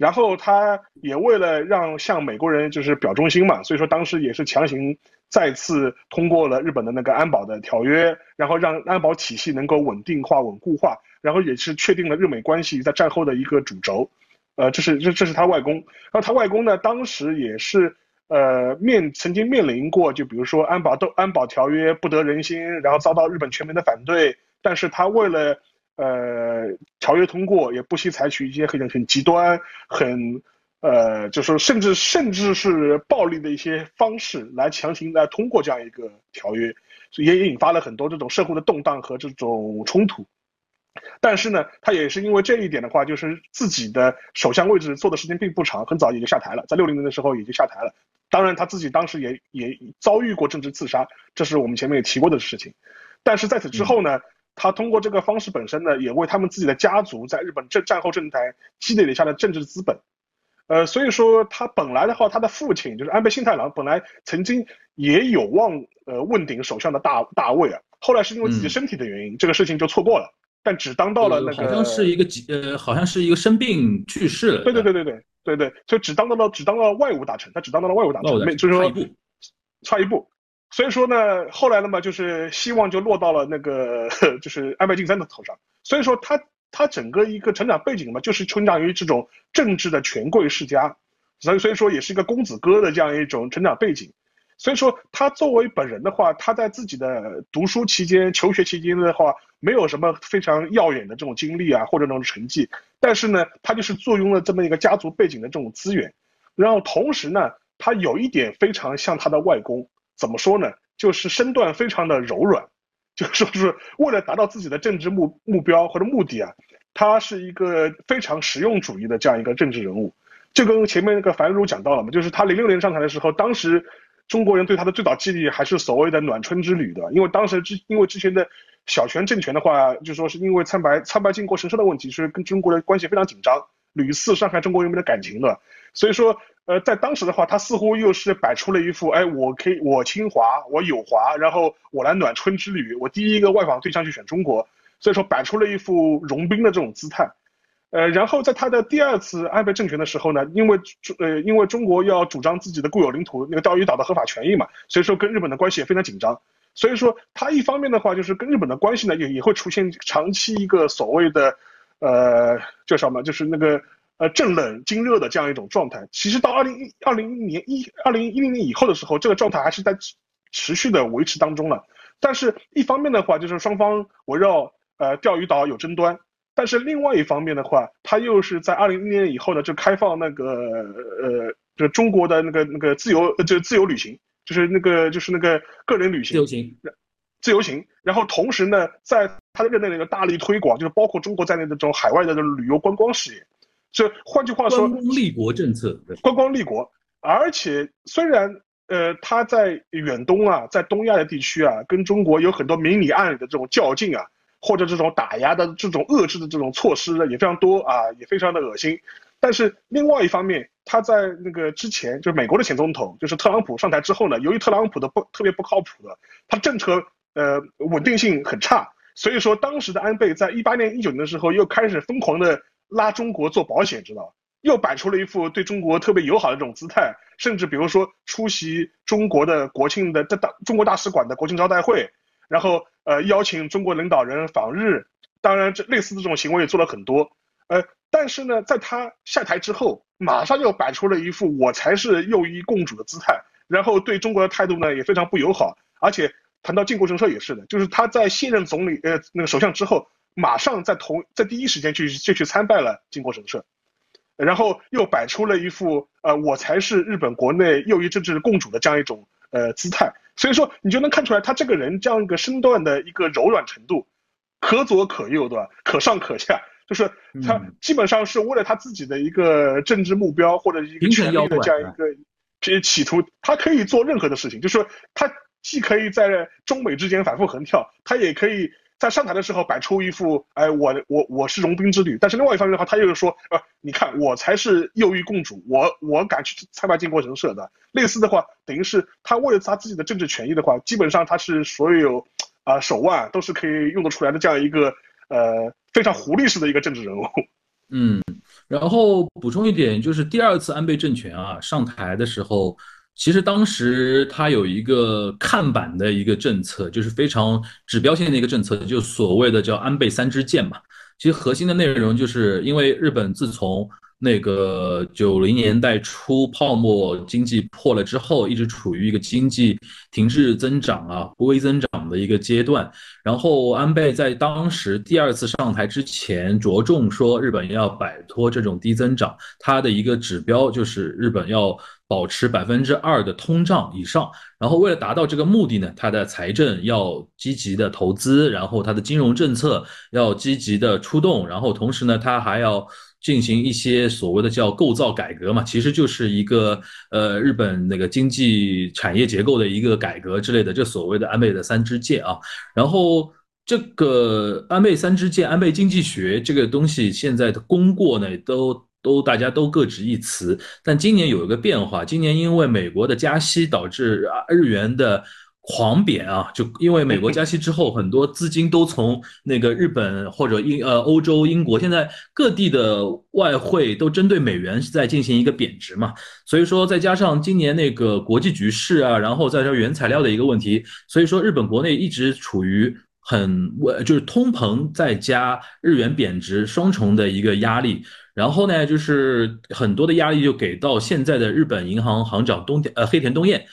然后他也为了让向美国人就是表忠心嘛，所以说当时也是强行再次通过了日本的那个安保的条约，然后让安保体系能够稳定化、稳固化，然后也是确定了日美关系在战后的一个主轴。呃，这是这这是他外公，然后他外公呢，当时也是呃面曾经面临过，就比如说安保都安保条约不得人心，然后遭到日本全面的反对，但是他为了。呃，条约通过也不惜采取一些很很极端、很呃，就是甚至甚至是暴力的一些方式来强行来通过这样一个条约，所以也引发了很多这种社会的动荡和这种冲突。但是呢，他也是因为这一点的话，就是自己的首相位置做的时间并不长，很早也就下台了，在六零年的时候也就下台了。当然，他自己当时也也遭遇过政治刺杀，这是我们前面也提过的事情。但是在此之后呢？他通过这个方式本身呢，也为他们自己的家族在日本战战后政坛积累了下的政治资本，呃，所以说他本来的话，他的父亲就是安倍晋太郎，本来曾经也有望呃问鼎首相的大大位啊，后来是因为自己身体的原因，这个事情就错过了，但只当到了那个好像是一个呃，好像是一个生病去世了，对对对对对对对，就只当到了只当到了外务大臣，他只当到了外务大臣，就是说差一步。所以说呢，后来呢嘛，就是希望就落到了那个 就是安倍晋三的头上。所以说他他整个一个成长背景嘛，就是成长于这种政治的权贵世家，所以所以说也是一个公子哥的这样一种成长背景。所以说他作为本人的话，他在自己的读书期间、求学期间的话，没有什么非常耀眼的这种经历啊，或者那种成绩。但是呢，他就是坐拥了这么一个家族背景的这种资源，然后同时呢，他有一点非常像他的外公。怎么说呢？就是身段非常的柔软，就是说是为了达到自己的政治目目标或者目的啊，他是一个非常实用主义的这样一个政治人物。就跟前面那个樊如讲到了嘛，就是他零六年上台的时候，当时中国人对他的最早记忆还是所谓的暖春之旅的，因为当时之因为之前的小泉政权的话，就说是因为参白参白靖国神社的问题，是跟中国的关系非常紧张，屡次伤害中国人民的感情的，所以说。呃，在当时的话，他似乎又是摆出了一副，哎，我可以，我清华，我有华，然后我来暖春之旅，我第一个外访对象去选中国，所以说摆出了一副融冰的这种姿态。呃，然后在他的第二次安倍政权的时候呢，因为呃，因为中国要主张自己的固有领土那个钓鱼岛的合法权益嘛，所以说跟日本的关系也非常紧张。所以说他一方面的话，就是跟日本的关系呢，也也会出现长期一个所谓的，呃，叫什么，就是那个。呃，正冷经热的这样一种状态，其实到二零一二零年一二零一零年以后的时候，这个状态还是在持续的维持当中了。但是，一方面的话，就是双方围绕呃钓鱼岛有争端；但是另外一方面的话，它又是在二零一零年以后呢，就开放那个呃，就中国的那个那个自由，就自由旅行，就是那个就是那个个人旅行，自由行，自由行。然后同时呢，在他的任内呢，大力推广，就是包括中国在内的这种海外的这种旅游观光事业。这换句话说，观光立国政策，观光立国，而且虽然呃他在远东啊，在东亚的地区啊，跟中国有很多明里暗里的这种较劲啊，或者这种打压的这种遏制的这种措施呢也非常多啊，也非常的恶心。但是另外一方面，他在那个之前，就是美国的前总统，就是特朗普上台之后呢，由于特朗普的不特别不靠谱的，他政策呃稳定性很差，所以说当时的安倍在一八年、一九年的时候又开始疯狂的。拉中国做保险，知道又摆出了一副对中国特别友好的这种姿态，甚至比如说出席中国的国庆的这大中国大使馆的国庆招待会，然后呃邀请中国领导人访日，当然这类似的这种行为也做了很多，呃，但是呢，在他下台之后，马上又摆出了一副我才是右翼共主的姿态，然后对中国的态度呢也非常不友好，而且谈到靖国神社也是的，就是他在卸任总理呃那个首相之后。马上在同在第一时间去就去参拜了靖国神社，然后又摆出了一副呃我才是日本国内右翼政治共主的这样一种呃姿态，所以说你就能看出来他这个人这样一个身段的一个柔软程度，可左可右对吧？可上可下，就是他基本上是为了他自己的一个政治目标或者一个权力的这样一个这企图，他可以做任何的事情，就是他。既可以在中美之间反复横跳，他也可以在上台的时候摆出一副，哎，我我我是融冰之旅。但是另外一方面的话，他又说，呃，你看我才是右翼共主，我我敢去参拜靖国神社的。类似的话，等于是他为了他自己的政治权益的话，基本上他是所有啊手腕都是可以用得出来的这样一个呃非常狐狸式的一个政治人物。嗯，然后补充一点，就是第二次安倍政权啊上台的时候。其实当时他有一个看板的一个政策，就是非常指标性的一个政策，就所谓的叫安倍三支箭嘛。其实核心的内容就是因为日本自从那个九零年代初泡沫经济破了之后，一直处于一个经济停滞增长啊、微增长的一个阶段。然后安倍在当时第二次上台之前，着重说日本要摆脱这种低增长，它的一个指标就是日本要保持百分之二的通胀以上。然后为了达到这个目的呢，它的财政要积极的投资，然后它的金融政策要积极的出动，然后同时呢，它还要。进行一些所谓的叫构造改革嘛，其实就是一个呃日本那个经济产业结构的一个改革之类的，这所谓的安倍的三支箭啊。然后这个安倍三支箭、安倍经济学这个东西，现在的功过呢，都都大家都各执一词。但今年有一个变化，今年因为美国的加息导致日元的。狂贬啊！就因为美国加息之后，很多资金都从那个日本或者英呃欧洲、英国，现在各地的外汇都针对美元是在进行一个贬值嘛。所以说，再加上今年那个国际局势啊，然后再说原材料的一个问题，所以说日本国内一直处于很就是通膨再加日元贬值双重的一个压力。然后呢，就是很多的压力就给到现在的日本银行行长东田呃黑田东彦。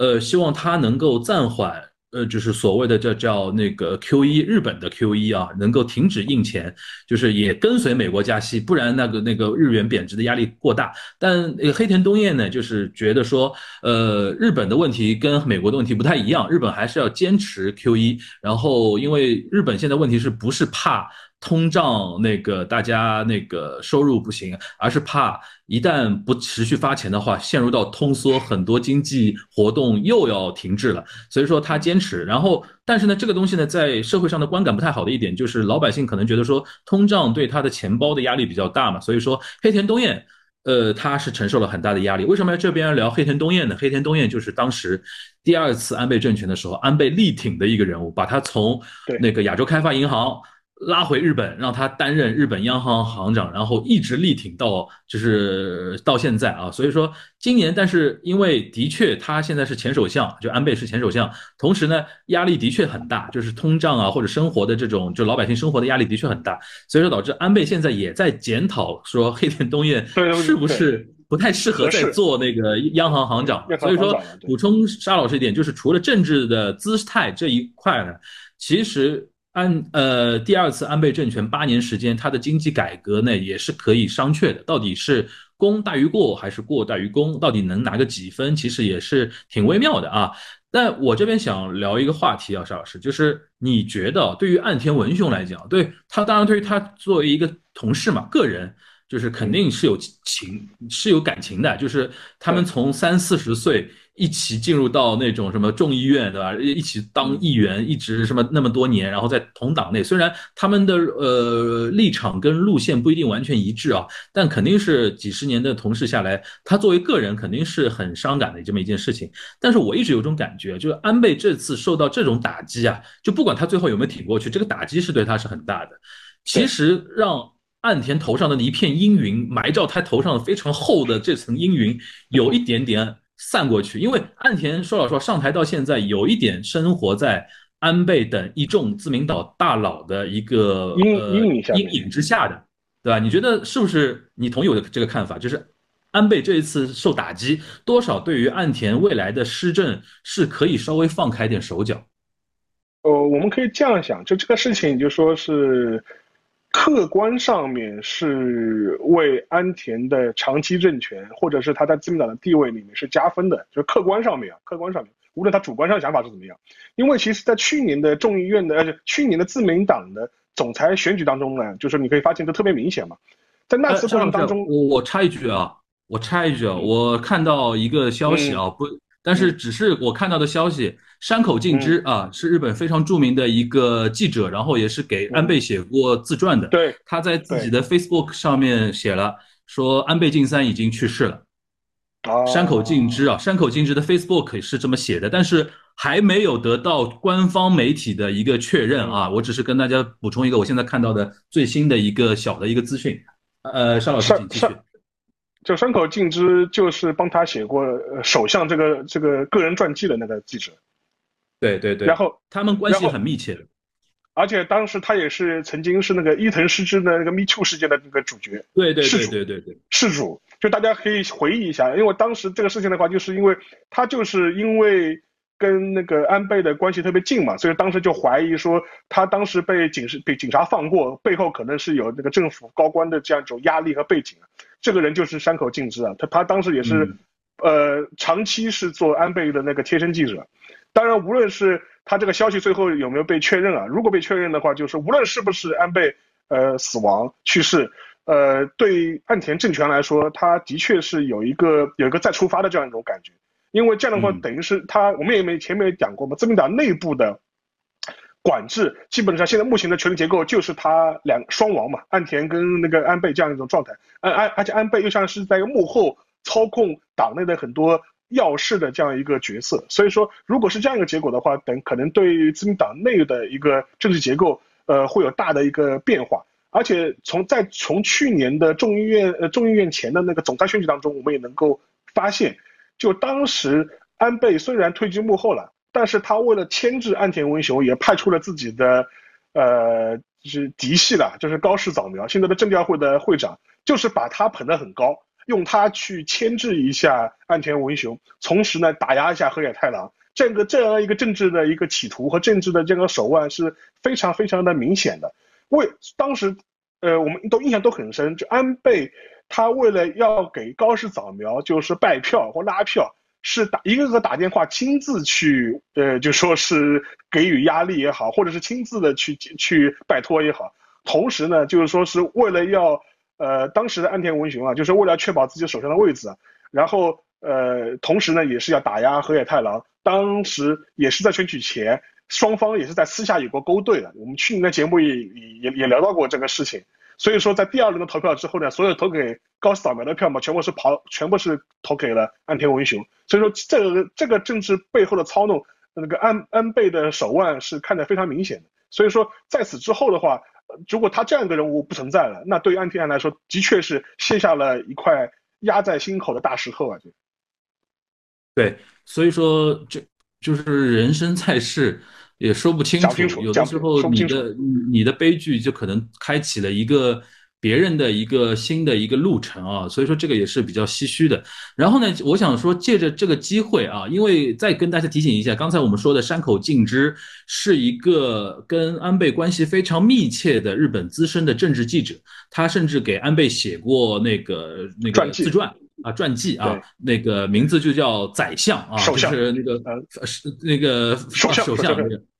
呃，希望他能够暂缓，呃，就是所谓的叫叫那个 Q E 日本的 Q E 啊，能够停止印钱，就是也跟随美国加息，不然那个那个日元贬值的压力过大。但那个黑田东彦呢，就是觉得说，呃，日本的问题跟美国的问题不太一样，日本还是要坚持 Q E，然后因为日本现在问题是不是怕？通胀那个大家那个收入不行，而是怕一旦不持续发钱的话，陷入到通缩，很多经济活动又要停滞了。所以说他坚持，然后但是呢，这个东西呢，在社会上的观感不太好的一点就是，老百姓可能觉得说通胀对他的钱包的压力比较大嘛。所以说黑田东彦，呃，他是承受了很大的压力。为什么要这边聊黑田东彦呢？黑田东彦就是当时第二次安倍政权的时候，安倍力挺的一个人物，把他从那个亚洲开发银行。拉回日本，让他担任日本央行行长，然后一直力挺到就是到现在啊。所以说今年，但是因为的确他现在是前首相，就安倍是前首相，同时呢压力的确很大，就是通胀啊或者生活的这种就老百姓生活的压力的确很大，所以说导致安倍现在也在检讨说黑田东彦是不是不太适合再做那个央行行长。所以说补充沙老师一点，就是除了政治的姿态这一块呢，其实。安呃，第二次安倍政权八年时间，它的经济改革呢也是可以商榷的。到底是功大于过还是过大于功？到底能拿个几分？其实也是挺微妙的啊。但我这边想聊一个话题啊，邵老师，就是你觉得对于岸田文雄来讲，对他当然对于他作为一个同事嘛，个人就是肯定是有情是有感情的，就是他们从三四十岁。一起进入到那种什么众议院，对吧？一起当议员，一直什么那么多年，然后在同党内，虽然他们的呃立场跟路线不一定完全一致啊，但肯定是几十年的同事下来，他作为个人肯定是很伤感的这么一件事情。但是我一直有种感觉，就是安倍这次受到这种打击啊，就不管他最后有没有挺过去，这个打击是对他是很大的。其实让岸田头上的一片阴云埋到他头上非常厚的这层阴云，有一点点。散过去，因为岸田说老实话，上台到现在有一点生活在安倍等一众自民党大佬的一个阴阴影之下的，对吧？你觉得是不是？你同意我的这个看法？就是安倍这一次受打击，多少对于岸田未来的施政是可以稍微放开点手脚。呃，我们可以这样想，就这个事情，就说是客观上面是为安田的长期政权，或者是他在自民党的地位里面是加分的，就是客观上面啊，客观上面，无论他主观上想法是怎么样，因为其实在去年的众议院的，呃，去年的自民党的总裁选举当中呢，就是你可以发现这特别明显嘛，在那次过程当中，我我插一句啊，我插一句啊，我看到一个消息啊，不。但是只是我看到的消息，山口敬之啊，是日本非常著名的一个记者，然后也是给安倍写过自传的。对，他在自己的 Facebook 上面写了，说安倍晋三已经去世了。山口敬之啊，山口敬之的 Facebook 是这么写的，但是还没有得到官方媒体的一个确认啊。我只是跟大家补充一个我现在看到的最新的一个小的一个资讯。呃，沙老师请继续。就山口敬之就是帮他写过首相这个这个个人传记的那个记者，对对对，然后他们关系很密切，而且当时他也是曾经是那个伊藤诗织的那个 Me Too 事件的那个主角，对对对对对对，事主，就大家可以回忆一下，因为当时这个事情的话，就是因为他就是因为。跟那个安倍的关系特别近嘛，所以当时就怀疑说他当时被警视被警察放过，背后可能是有那个政府高官的这样一种压力和背景。这个人就是山口敬之啊，他他当时也是，呃，长期是做安倍的那个贴身记者。当然，无论是他这个消息最后有没有被确认啊，如果被确认的话，就是无论是不是安倍呃死亡去世，呃，对岸田政权来说，他的确是有一个有一个再出发的这样一种感觉。因为这样的话，等于是他，我们也没前面也讲过嘛，自民党内部的管制，基本上现在目前的权力结构就是他两双王嘛，岸田跟那个安倍这样一种状态，安安而且安倍又像是在幕后操控党内的很多要事的这样一个角色，所以说如果是这样一个结果的话，等可能对于自民党内的一个政治结构，呃，会有大的一个变化，而且从在从去年的众议院呃众议院前的那个总裁选举当中，我们也能够发现。就当时安倍虽然退居幕后了，但是他为了牵制岸田文雄，也派出了自己的，呃，就是嫡系了，就是高市早苗，现在的政调会的会长，就是把他捧得很高，用他去牵制一下岸田文雄，同时呢打压一下河野太郎，这个这样一个政治的一个企图和政治的这个手腕是非常非常的明显的。为当时，呃，我们都印象都很深，就安倍。他为了要给高市早苗就是拜票或拉票，是打一个个打电话亲自去，呃，就说是给予压力也好，或者是亲自的去去拜托也好。同时呢，就是说是为了要，呃，当时的安田文雄啊，就是为了确保自己手上的位置，然后呃，同时呢也是要打压河野太郎。当时也是在选举前，双方也是在私下有过勾兑的。我们去年的节目也也也聊到过这个事情。所以说，在第二轮的投票之后呢，所有投给高市早苗的票嘛，全部是跑，全部是投给了岸田文雄。所以说，这个这个政治背后的操弄，那个安安倍的手腕是看得非常明显的。所以说，在此之后的话，如果他这样一个人物不存在了，那对于安提安来说，的确是卸下了一块压在心口的大石头啊！就对，所以说，这就是人生在世。也说不清楚，有的时候你的你的悲剧就可能开启了一个别人的一个新的一个路程啊，所以说这个也是比较唏嘘的。然后呢，我想说借着这个机会啊，因为再跟大家提醒一下，刚才我们说的山口敬之是一个跟安倍关系非常密切的日本资深的政治记者，他甚至给安倍写过那个那个自传。啊，传记啊，那个名字就叫宰相啊，就是那个呃，是那个首相，首相，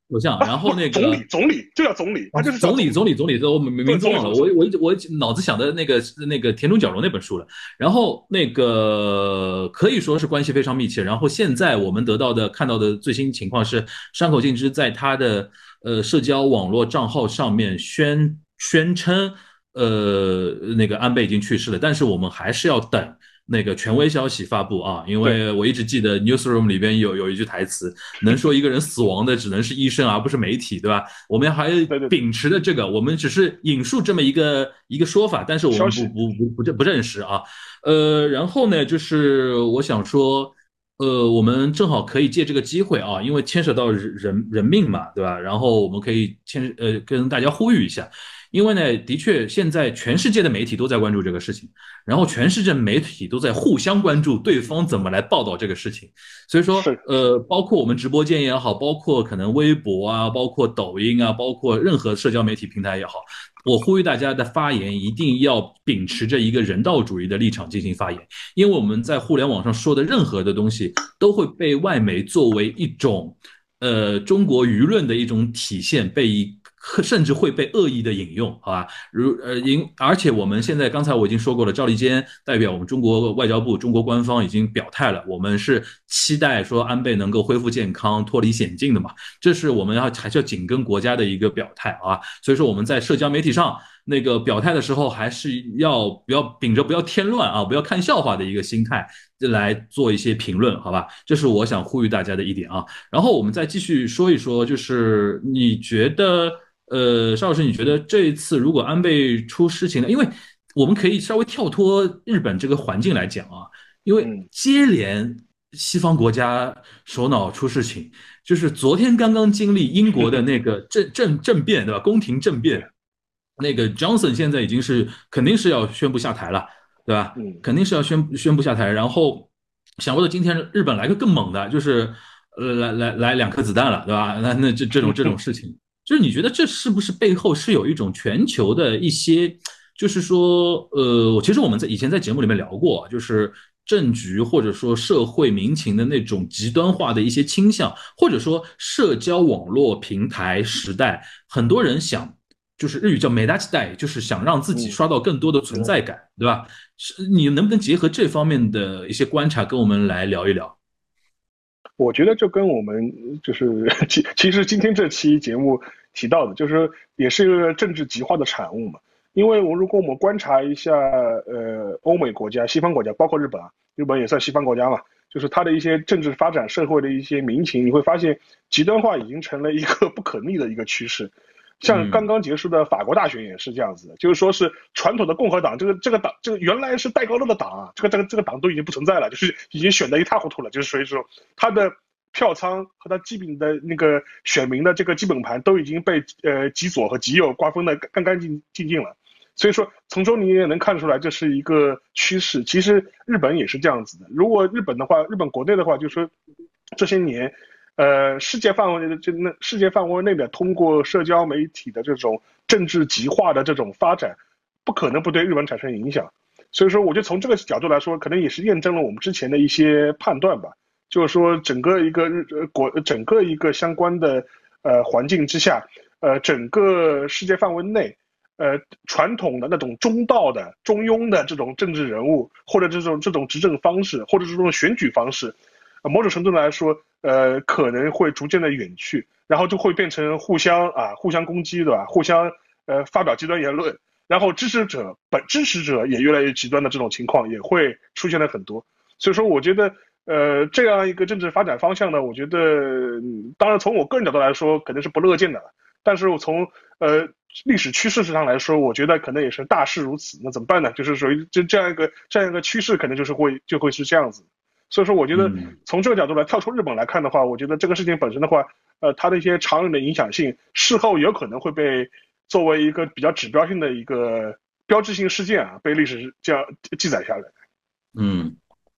首相。然后那个 总理，总理就叫总理，他就是总理，总理，总理。我名名字忘了，我我我脑子想的那个那个田中角荣那本书了。然后那个可以说是关系非常密切。然后现在我们得到的看到的最新情况是，山口敬之在他的呃社交网络账号上面宣宣称，呃，那个安倍已经去世了，但是我们还是要等。那个权威消息发布啊，因为我一直记得 newsroom 里边有有一句台词，能说一个人死亡的只能是医生而不是媒体，对吧？我们还秉持着这个，我们只是引述这么一个一个说法，但是我们不不不不认不认识啊。呃，然后呢，就是我想说，呃，我们正好可以借这个机会啊，因为牵涉到人人命嘛，对吧？然后我们可以牵呃跟大家呼吁一下。因为呢，的确现在全世界的媒体都在关注这个事情，然后全世界媒体都在互相关注对方怎么来报道这个事情。所以说，呃，包括我们直播间也好，包括可能微博啊，包括抖音啊，包括任何社交媒体平台也好，我呼吁大家的发言一定要秉持着一个人道主义的立场进行发言，因为我们在互联网上说的任何的东西都会被外媒作为一种。呃，中国舆论的一种体现，被 甚至会被恶意的引用，好吧？如呃，因而且我们现在刚才我已经说过了，赵立坚代表我们中国外交部、中国官方已经表态了，我们是期待说安倍能够恢复健康、脱离险境的嘛，这是我们要还是要紧跟国家的一个表态啊。所以说我们在社交媒体上。那个表态的时候，还是要不要秉着不要添乱啊，不要看笑话的一个心态来做一些评论，好吧？这是我想呼吁大家的一点啊。然后我们再继续说一说，就是你觉得，呃，邵老师，你觉得这一次如果安倍出事情了，因为我们可以稍微跳脱日本这个环境来讲啊，因为接连西方国家首脑出事情，就是昨天刚刚经历英国的那个 政政政变，对吧？宫廷政变。那个 Johnson 现在已经是肯定是要宣布下台了，对吧？嗯，肯定是要宣宣布下台。然后想不到今天日本来个更猛的，就是呃来来来两颗子弹了，对吧？那那这这种这种事情，就是你觉得这是不是背后是有一种全球的一些，就是说呃，其实我们在以前在节目里面聊过，就是政局或者说社会民情的那种极端化的一些倾向，或者说社交网络平台时代，很多人想。就是日语叫“美达期待”，就是想让自己刷到更多的存在感，对吧？是你能不能结合这方面的一些观察，跟我们来聊一聊？我觉得就跟我们就是 其其实今天这期节目提到的，就是也是一个政治极化的产物嘛。因为我如果我们观察一下，呃，欧美国家、西方国家，包括日本啊，日本也算西方国家嘛，就是它的一些政治发展、社会的一些民情，你会发现极端化已经成了一个 不可逆的一个趋势。像刚刚结束的法国大选也是这样子的，就是说是传统的共和党，这个这个党，这个原来是戴高乐的党啊，这个这个这个党都已经不存在了，就是已经选的一塌糊涂了，就是所以说他的票仓和他基本的那个选民的这个基本盘都已经被呃极左和极右瓜分的干干净净净了，所以说从中你也能看出来这是一个趋势。其实日本也是这样子的，如果日本的话，日本国内的话，就是说这些年。呃，世界范围的就那世界范围内的，通过社交媒体的这种政治极化的这种发展，不可能不对日本产生影响。所以说，我就从这个角度来说，可能也是验证了我们之前的一些判断吧。就是说，整个一个日呃国，整个一个相关的呃环境之下，呃，整个世界范围内，呃，传统的那种中道的、中庸的这种政治人物，或者这种这种执政方式，或者这种选举方式。某种程度来说，呃，可能会逐渐的远去，然后就会变成互相啊，互相攻击，对吧？互相呃发表极端言论，然后支持者本支持者也越来越极端的这种情况也会出现了很多。所以说，我觉得呃这样一个政治发展方向呢，我觉得当然从我个人角度来说肯定是不乐见的，但是我从呃历史趋势上来说，我觉得可能也是大势如此。那怎么办呢？就是属于这这样一个这样一个趋势，可能就是会就会是这样子。所以说，我觉得从这个角度来跳出日本来看的话，我觉得这个事情本身的话，呃，它的一些长远的影响性，事后有可能会被作为一个比较指标性的一个标志性事件啊，被历史这样记载下来。嗯，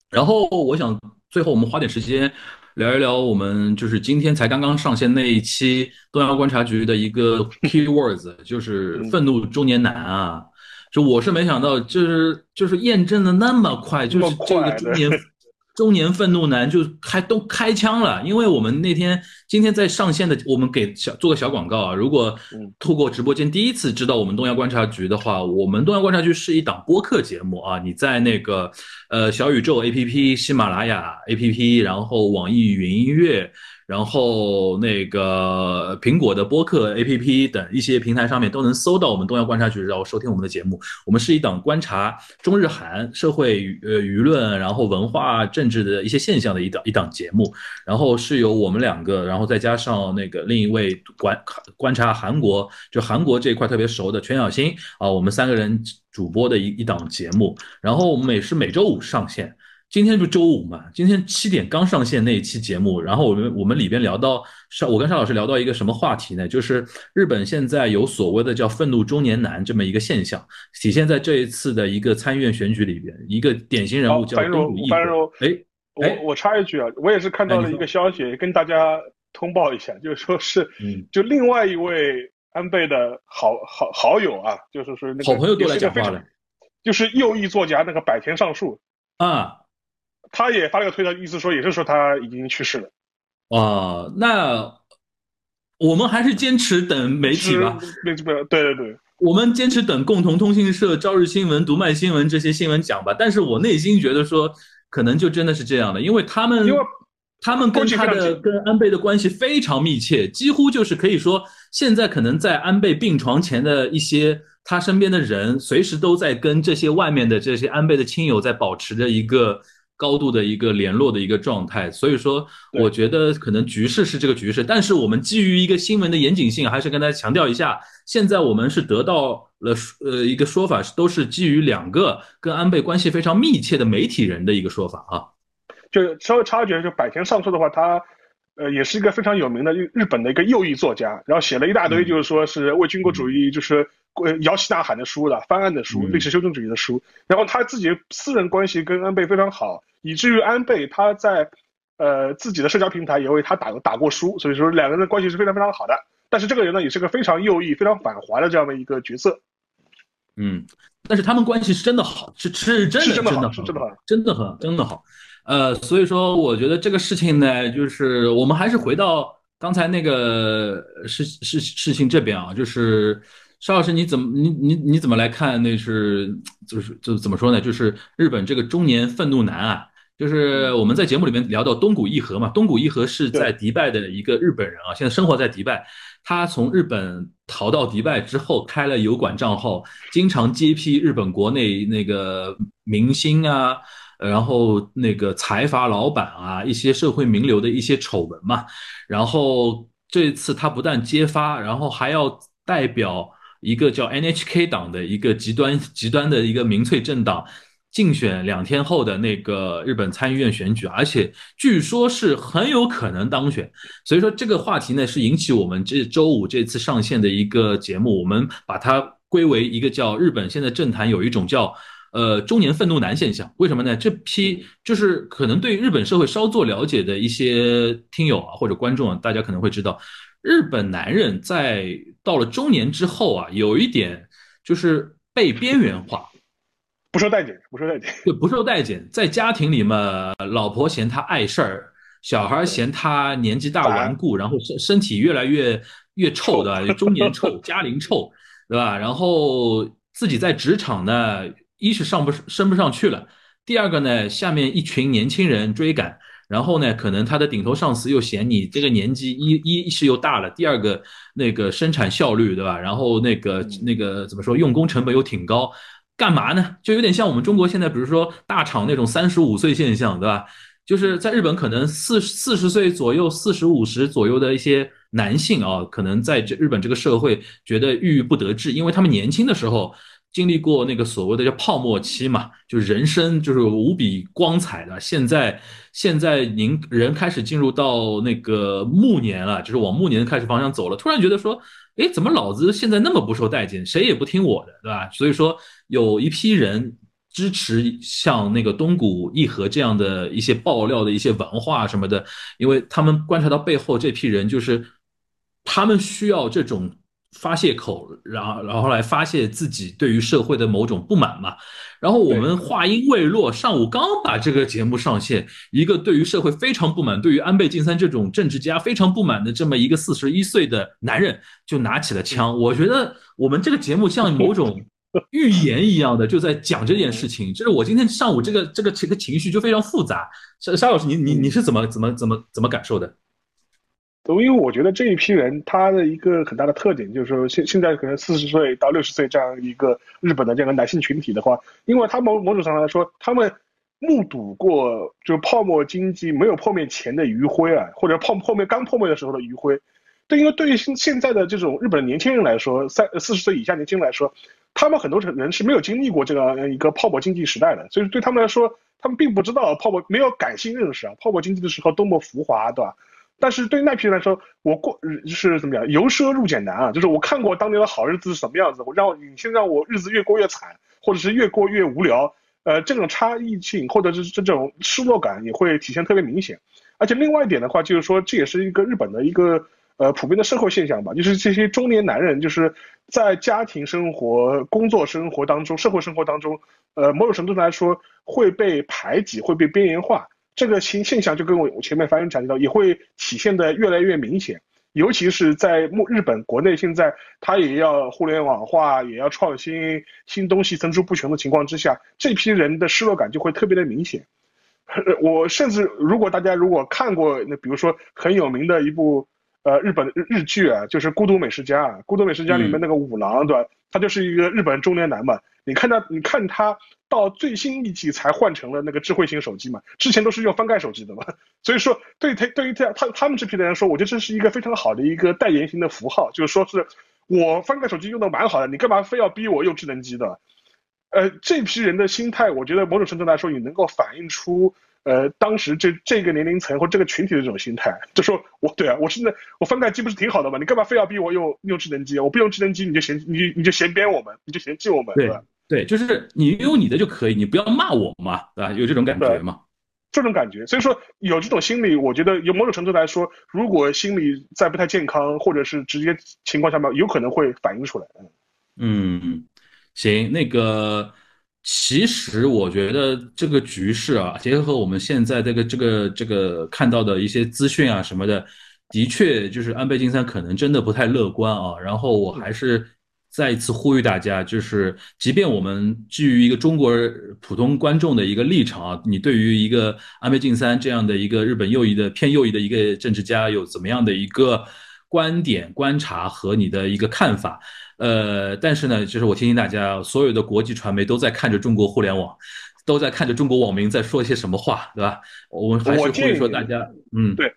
然后我想最后我们花点时间聊一聊我们就是今天才刚刚上线那一期东亚观察局的一个 key words，就是愤怒中年男啊，就我是没想到，就是就是验证的那么快，就是这个中年。中年愤怒男就开都开枪了，因为我们那天今天在上线的，我们给小做个小广告啊。如果透过直播间第一次知道我们东亚观察局的话，我们东亚观察局是一档播客节目啊。你在那个呃小宇宙 APP、喜马拉雅 APP，然后网易云音乐。然后那个苹果的播客 APP 等一些平台上面都能搜到我们东亚观察局，然后收听我们的节目。我们是一档观察中日韩社会呃舆论，然后文化政治的一些现象的一档一档节目。然后是由我们两个，然后再加上那个另一位观观察韩国就韩国这一块特别熟的全小新啊，我们三个人主播的一一档节目。然后我们每是每周五上线。今天不周五嘛？今天七点刚上线那一期节目，然后我们我们里边聊到邵，我跟邵老师聊到一个什么话题呢？就是日本现在有所谓的叫“愤怒中年男”这么一个现象，体现在这一次的一个参议院选举里边，一个典型人物叫东鲁义和。哎，我我插一句啊，我也是看到了一个消息，跟大家通报一下，就是说是，就另外一位安倍的好好好友啊，就是说那个好朋友都来讲话了，就是右翼作家那个百田尚树啊。他也发了个推特，意思说也是说他已经去世了。啊，那我们还是坚持等媒体吧。对对对对，我们坚持等共同通讯社、朝日新闻、读卖新闻这些新闻讲吧。但是我内心觉得说，可能就真的是这样的，因为他们，因为他们跟他的跟安倍的关系非常密切，几乎就是可以说，现在可能在安倍病床前的一些他身边的人，随时都在跟这些外面的这些安倍的亲友在保持着一个。高度的一个联络的一个状态，所以说，我觉得可能局势是这个局势，但是我们基于一个新闻的严谨性，还是跟大家强调一下，现在我们是得到了呃一个说法，都是基于两个跟安倍关系非常密切的媒体人的一个说法啊。就稍微插一句，就百田尚树的话，他呃也是一个非常有名的日日本的一个右翼作家，然后写了一大堆，就是说是为军国主义就是。呃，摇旗呐喊的书了，翻案的书，历史修正主义的书。然后他自己私人关系跟安倍非常好，以至于安倍他在呃自己的社交平台也为他打打过书，所以说两个人的关系是非常非常好的。但是这个人呢，也是个非常右翼、非常反华的这样的一个角色。嗯，但是他们关系是真的好，是是真的真的好，是真的好，真的很真的好。呃，所以说我觉得这个事情呢，就是我们还是回到刚才那个事事事情这边啊，就是。邵老师，你怎么你你你怎么来看？那是就是就怎么说呢？就是日本这个中年愤怒男啊，就是我们在节目里面聊到东谷义和嘛。东谷义和是在迪拜的一个日本人啊，现在生活在迪拜。他从日本逃到迪拜之后，开了油管账号，经常接批日本国内那个明星啊，然后那个财阀老板啊，一些社会名流的一些丑闻嘛。然后这次他不但揭发，然后还要代表。一个叫 NHK 党的一个极端极端的一个民粹政党，竞选两天后的那个日本参议院选举，而且据说是很有可能当选。所以说这个话题呢，是引起我们这周五这次上线的一个节目，我们把它归为一个叫日本现在政坛有一种叫呃中年愤怒男现象。为什么呢？这批就是可能对日本社会稍作了解的一些听友啊或者观众啊，大家可能会知道。日本男人在到了中年之后啊，有一点就是被边缘化，不受待见，不受待见，对，不受待见。在家庭里嘛，老婆嫌他碍事儿，小孩嫌他年纪大顽固，然后身身体越来越越臭的，中年臭，家龄臭，对吧？然后自己在职场呢，一是上不升不上去了，第二个呢，下面一群年轻人追赶。然后呢，可能他的顶头上司又嫌你这个年纪一一是又大了，第二个那个生产效率对吧？然后那个那个怎么说，用工成本又挺高，干嘛呢？就有点像我们中国现在，比如说大厂那种三十五岁现象，对吧？就是在日本可能四四十岁左右、四十五十左右的一些男性啊，可能在这日本这个社会觉得郁郁不得志，因为他们年轻的时候。经历过那个所谓的叫泡沫期嘛，就人生就是无比光彩的。现在现在您人开始进入到那个暮年了，就是往暮年开始方向走了。突然觉得说，哎，怎么老子现在那么不受待见，谁也不听我的，对吧？所以说有一批人支持像那个东谷义和这样的一些爆料的一些文化什么的，因为他们观察到背后这批人就是他们需要这种。发泄口，然后然后来发泄自己对于社会的某种不满嘛。然后我们话音未落，上午刚把这个节目上线，一个对于社会非常不满，对于安倍晋三这种政治家非常不满的这么一个四十一岁的男人，就拿起了枪。我觉得我们这个节目像某种预言一样的，就在讲这件事情。就是我今天上午这个这个这个情绪就非常复杂。沙沙老师，你你你是怎么怎么怎么怎么感受的？因为我觉得这一批人，他的一个很大的特点就是说，现现在可能四十岁到六十岁这样一个日本的这样的男性群体的话，因为他某某种上来说，他们目睹过就泡沫经济没有破灭前的余晖啊，或者泡破灭刚破灭的时候的余晖。对，因为对于现现在的这种日本的年轻人来说，三四十岁以下年轻人来说，他们很多人是没有经历过这样一个泡沫经济时代的，所以对他们来说，他们并不知道泡沫没有感性认识啊，泡沫经济的时候多么浮华，对吧？但是对于那批人来说，我过就是怎么讲，由奢入俭难啊，就是我看过当年的好日子是什么样子，我让你现在让我日子越过越惨，或者是越过越无聊，呃，这种差异性或者是这种失落感也会体现特别明显。而且另外一点的话，就是说这也是一个日本的一个。呃，普遍的社会现象吧，就是这些中年男人，就是在家庭生活、工作生活当中、社会生活当中，呃，某种程度来说会被排挤、会被边缘化。这个新现象就跟我我前面发言讲到，也会体现的越来越明显。尤其是在目日本国内，现在它也要互联网化，也要创新，新东西层出不穷的情况之下，这批人的失落感就会特别的明显。我甚至如果大家如果看过那比如说很有名的一部。呃，日本日日剧啊，就是《孤独美食家》啊，《孤独美食家》里面那个五郎，对吧？他就是一个日本中年男嘛。你看他，你看他到最新一季才换成了那个智慧型手机嘛，之前都是用翻盖手机的嘛。所以说，对他对于他他他们这批人来说，我觉得这是一个非常好的一个代言型的符号，就是说是我翻盖手机用的蛮好的，你干嘛非要逼我用智能机的？呃，这批人的心态，我觉得某种程度来说你能够反映出。呃，当时这这个年龄层或这个群体的这种心态，就说我对啊，我现在我翻盖机不是挺好的吗？你干嘛非要逼我用用智能机？我不用智能机你就嫌你你就嫌编我们，你就嫌弃我们，对吧？对，就是你用你的就可以，你不要骂我嘛，对吧？有这种感觉吗？这种感觉，所以说有这种心理，我觉得有某种程度来说，如果心理在不太健康或者是直接情况下面，有可能会反映出来。嗯，行，那个。其实我觉得这个局势啊，结合我们现在这个这个这个看到的一些资讯啊什么的，的确就是安倍晋三可能真的不太乐观啊。然后我还是再一次呼吁大家，就是即便我们基于一个中国普通观众的一个立场啊，你对于一个安倍晋三这样的一个日本右翼的偏右翼的一个政治家有怎么样的一个观点观察和你的一个看法？呃，但是呢，就是我提醒大家，所有的国际传媒都在看着中国互联网，都在看着中国网民在说一些什么话，对吧？我们还是呼吁说大家，嗯，对，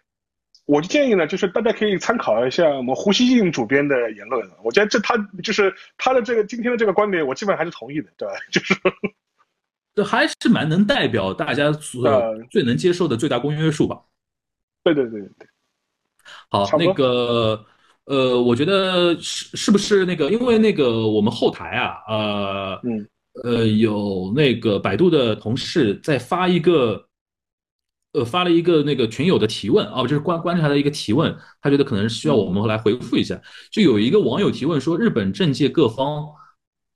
我就建议呢，就是大家可以参考一下我们胡锡进主编的言论，我觉得这他就是他的这个今天的这个观点，我基本上还是同意的，对吧？就是，这还是蛮能代表大家呃最能接受的最大公约数吧？对对对对，好，那个。呃，我觉得是是不是那个？因为那个我们后台啊，呃，嗯，呃，有那个百度的同事在发一个，呃，发了一个那个群友的提问啊，就是观观察的一个提问，他觉得可能需要我们来回复一下。就有一个网友提问说，日本政界各方，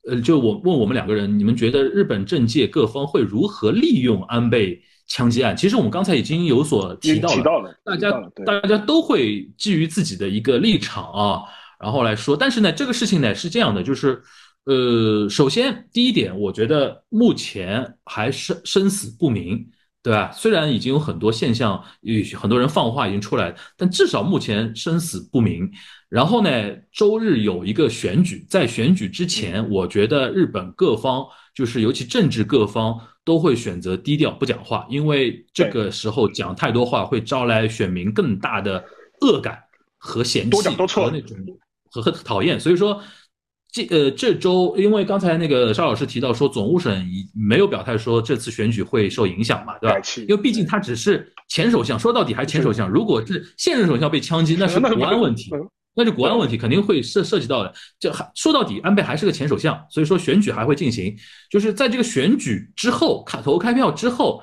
呃，就我问我们两个人，你们觉得日本政界各方会如何利用安倍？枪击案，其实我们刚才已经有所提到了，大家大家都会基于自己的一个立场啊，然后来说。但是呢，这个事情呢是这样的，就是，呃，首先第一点，我觉得目前还是生死不明，对吧？虽然已经有很多现象，有很多人放话已经出来，但至少目前生死不明。然后呢，周日有一个选举，在选举之前，我觉得日本各方，就是尤其政治各方。都会选择低调不讲话，因为这个时候讲太多话会招来选民更大的恶感和嫌弃和那种和和讨厌。所以说，这呃这周，因为刚才那个邵老师提到说，总务省已没有表态说这次选举会受影响嘛，对吧？因为毕竟他只是前首相，说到底还是前首相。如果是现任首相被枪击，那是国安问题。那就国安问题肯定会涉涉及到的，就还说到底，安倍还是个前首相，所以说选举还会进行。就是在这个选举之后，开投开票之后，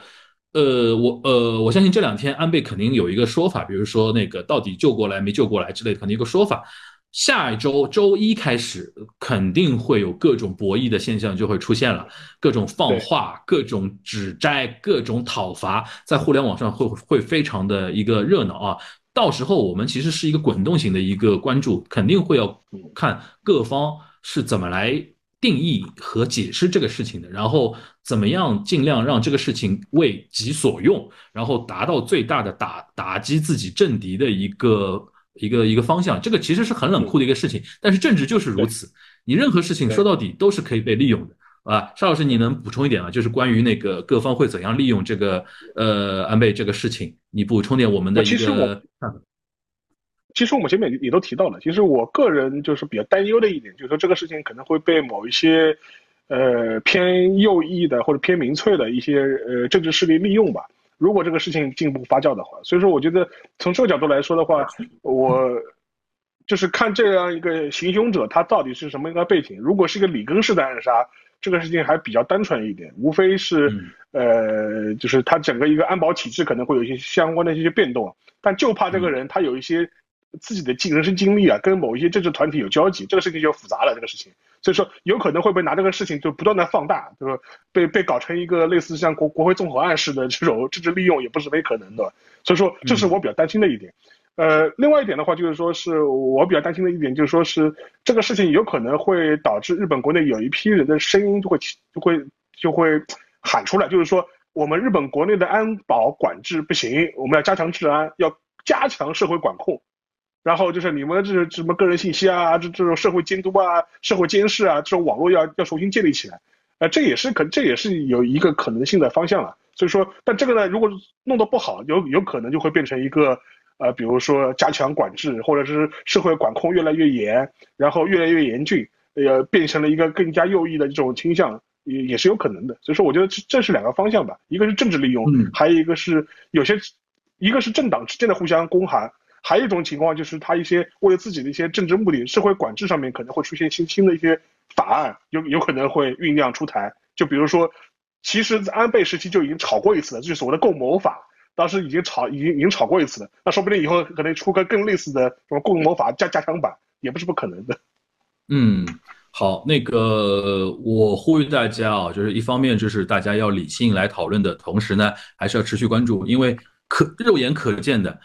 呃，我呃，我相信这两天安倍肯定有一个说法，比如说那个到底救过来没救过来之类的，肯定一个说法。下一周周一开始，肯定会有各种博弈的现象就会出现了，各种放话、各种指摘、各种讨伐，在互联网上会会非常的一个热闹啊。到时候我们其实是一个滚动型的一个关注，肯定会要看各方是怎么来定义和解释这个事情的，然后怎么样尽量让这个事情为己所用，然后达到最大的打打击自己政敌的一个一个一个方向。这个其实是很冷酷的一个事情，但是政治就是如此，你任何事情说到底都是可以被利用的。啊，邵老师，你能补充一点啊？就是关于那个各方会怎样利用这个呃安倍这个事情，你补充点我们的一个。其实我们前面也都提到了，其实我个人就是比较担忧的一点，就是说这个事情可能会被某一些呃偏右翼的或者偏民粹的一些呃政治势力利用吧。如果这个事情进一步发酵的话，所以说我觉得从这个角度来说的话，我就是看这样一个行凶者他到底是什么一个背景。如果是一个里根式的暗杀，这个事情还比较单纯一点，无非是呃就是他整个一个安保体制可能会有一些相关的一些变动，但就怕这个人他有一些自己的经人生经历啊，跟某一些政治团体有交集，这个事情就复杂了。这个事情。所以说，有可能会被拿这个事情就不断的放大，就是被被搞成一个类似像国国会综合案似的这种政治利用，也不是没可能的。所以说，这是我比较担心的一点。呃，另外一点的话，就是说是我比较担心的一点，就是说是这个事情有可能会导致日本国内有一批人的声音就会就会就会喊出来，就是说我们日本国内的安保管制不行，我们要加强治安，要加强社会管控。然后就是你们这什么个人信息啊，这这种社会监督啊、社会监视啊，这种网络要要重新建立起来，呃，这也是可这也是有一个可能性的方向了。所以说，但这个呢，如果弄得不好，有有可能就会变成一个呃，比如说加强管制，或者是社会管控越来越严，然后越来越严峻，呃，变成了一个更加右翼的这种倾向，也也是有可能的。所以说，我觉得这这是两个方向吧，一个是政治利用，还有一个是有些，一个是政党之间的互相攻寒。还有一种情况就是，他一些为了自己的一些政治目的，社会管制上面可能会出现新新的一些法案，有有可能会酝酿出台。就比如说，其实安倍时期就已经炒过一次了，就是所谓的共谋法，当时已经炒，已经已经炒过一次了。那说不定以后可能出个更类似的什么共谋法加加强版，也不是不可能的。嗯，好，那个我呼吁大家啊，就是一方面就是大家要理性来讨论的同时呢，还是要持续关注，因为可肉眼可见的。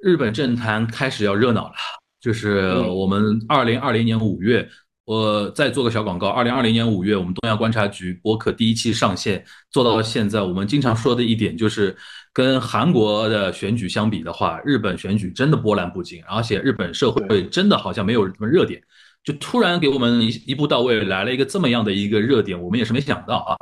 日本政坛开始要热闹了，就是我们二零二零年五月，我再做个小广告。二零二零年五月，我们东亚观察局播客第一期上线，做到了现在。我们经常说的一点就是，跟韩国的选举相比的话，日本选举真的波澜不惊，而且日本社会真的好像没有什么热点。就突然给我们一一步到位来了一个这么样的一个热点，我们也是没想到啊。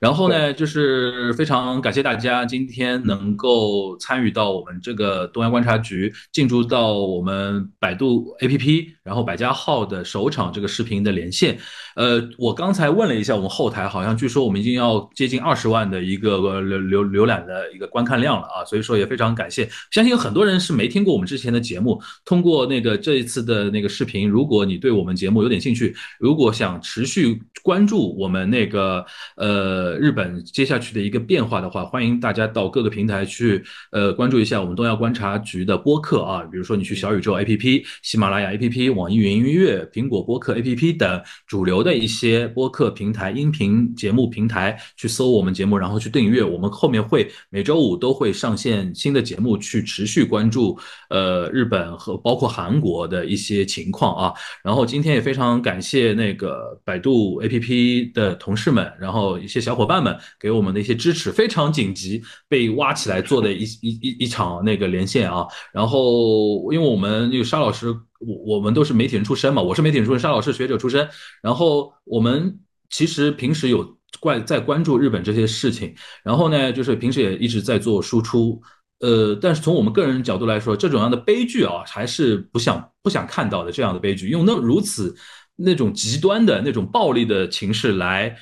然后呢，就是非常感谢大家今天能够参与到我们这个东亚观察局进驻到我们百度 APP，然后百家号的首场这个视频的连线。呃，我刚才问了一下我们后台，好像据说我们已经要接近二十万的一个浏浏浏览的一个观看量了啊，所以说也非常感谢。相信有很多人是没听过我们之前的节目，通过那个这一次的那个视频，如果你对我们节目有点兴趣，如果想持续关注我们那个呃日本接下去的一个变化的话，欢迎大家到各个平台去呃关注一下我们东亚观察局的播客啊，比如说你去小宇宙 APP、喜马拉雅 APP、网易云音乐、苹果播客 APP 等主流。的一些播客平台、音频节目平台去搜我们节目，然后去订阅。我们后面会每周五都会上线新的节目，去持续关注呃日本和包括韩国的一些情况啊。然后今天也非常感谢那个百度 APP 的同事们，然后一些小伙伴们给我们的一些支持，非常紧急被挖起来做的一一一一场那个连线啊。然后因为我们那个沙老师。我我们都是媒体人出身嘛，我是媒体人出身，沙老师学者出身，然后我们其实平时有关在关注日本这些事情，然后呢，就是平时也一直在做输出，呃，但是从我们个人角度来说，这种样的悲剧啊，还是不想不想看到的这样的悲剧，用那如此那种极端的那种暴力的情势来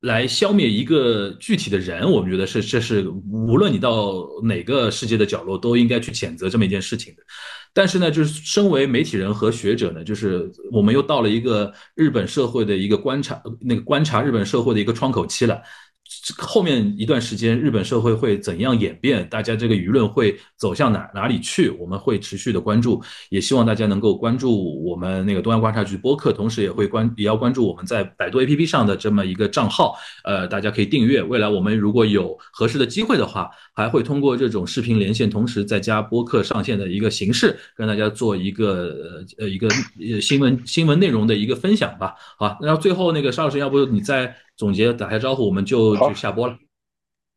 来消灭一个具体的人，我们觉得是这是无论你到哪个世界的角落，都应该去谴责这么一件事情的。但是呢，就是身为媒体人和学者呢，就是我们又到了一个日本社会的一个观察，那个观察日本社会的一个窗口期了。后面一段时间，日本社会会怎样演变？大家这个舆论会走向哪哪里去？我们会持续的关注，也希望大家能够关注我们那个东亚观察局播客，同时也会关也要关注我们在百度 APP 上的这么一个账号。呃，大家可以订阅。未来我们如果有合适的机会的话，还会通过这种视频连线，同时再加播客上线的一个形式，跟大家做一个呃一个新闻新闻内容的一个分享吧。好，那最后那个邵老师，要不你再。总结打下招呼，我们就就下播了。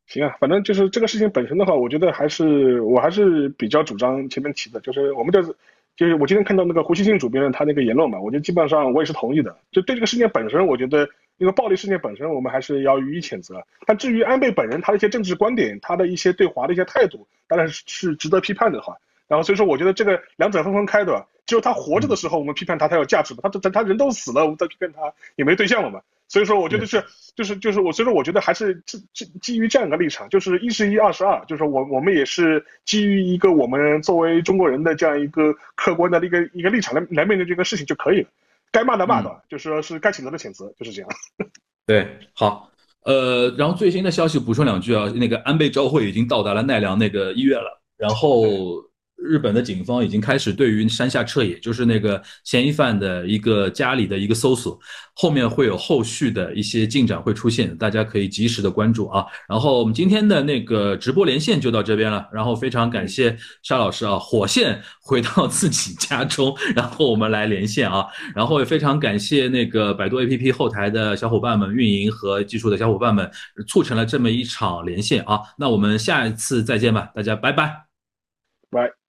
行啊，反正就是这个事情本身的话，我觉得还是我还是比较主张前面提的，就是我们就是就是我今天看到那个胡锡进主编的他那个言论嘛，我觉得基本上我也是同意的。就对这个事件本身，我觉得因为暴力事件本身，我们还是要予以谴责。但至于安倍本人他的一些政治观点，他的一些对华的一些态度，当然是是值得批判的话。然后所以说，我觉得这个两者分分开的。只有他活着的时候，我们批判他才有价值嘛。他他他人都死了，我们再批判他也没对象了嘛。所以说，我觉得是，就是就是我，所以说我觉得还是基基基于这样一个立场，就是一是一，二是二，就是我我们也是基于一个我们作为中国人的这样一个客观的一个一个立场来来面对这个事情就可以了。该骂的骂的，就是说是该谴责的谴责，就是这样。对，好，呃，然后最新的消息补充两句啊，那个安倍昭惠已经到达了奈良那个医院了，然后。日本的警方已经开始对于山下彻也，就是那个嫌疑犯的一个家里的一个搜索，后面会有后续的一些进展会出现，大家可以及时的关注啊。然后我们今天的那个直播连线就到这边了，然后非常感谢 沙老师啊，火线回到自己家中，然后我们来连线啊，然后也非常感谢那个百度 APP 后台的小伙伴们、运营和技术的小伙伴们，促成了这么一场连线啊。那我们下一次再见吧，大家拜拜，拜。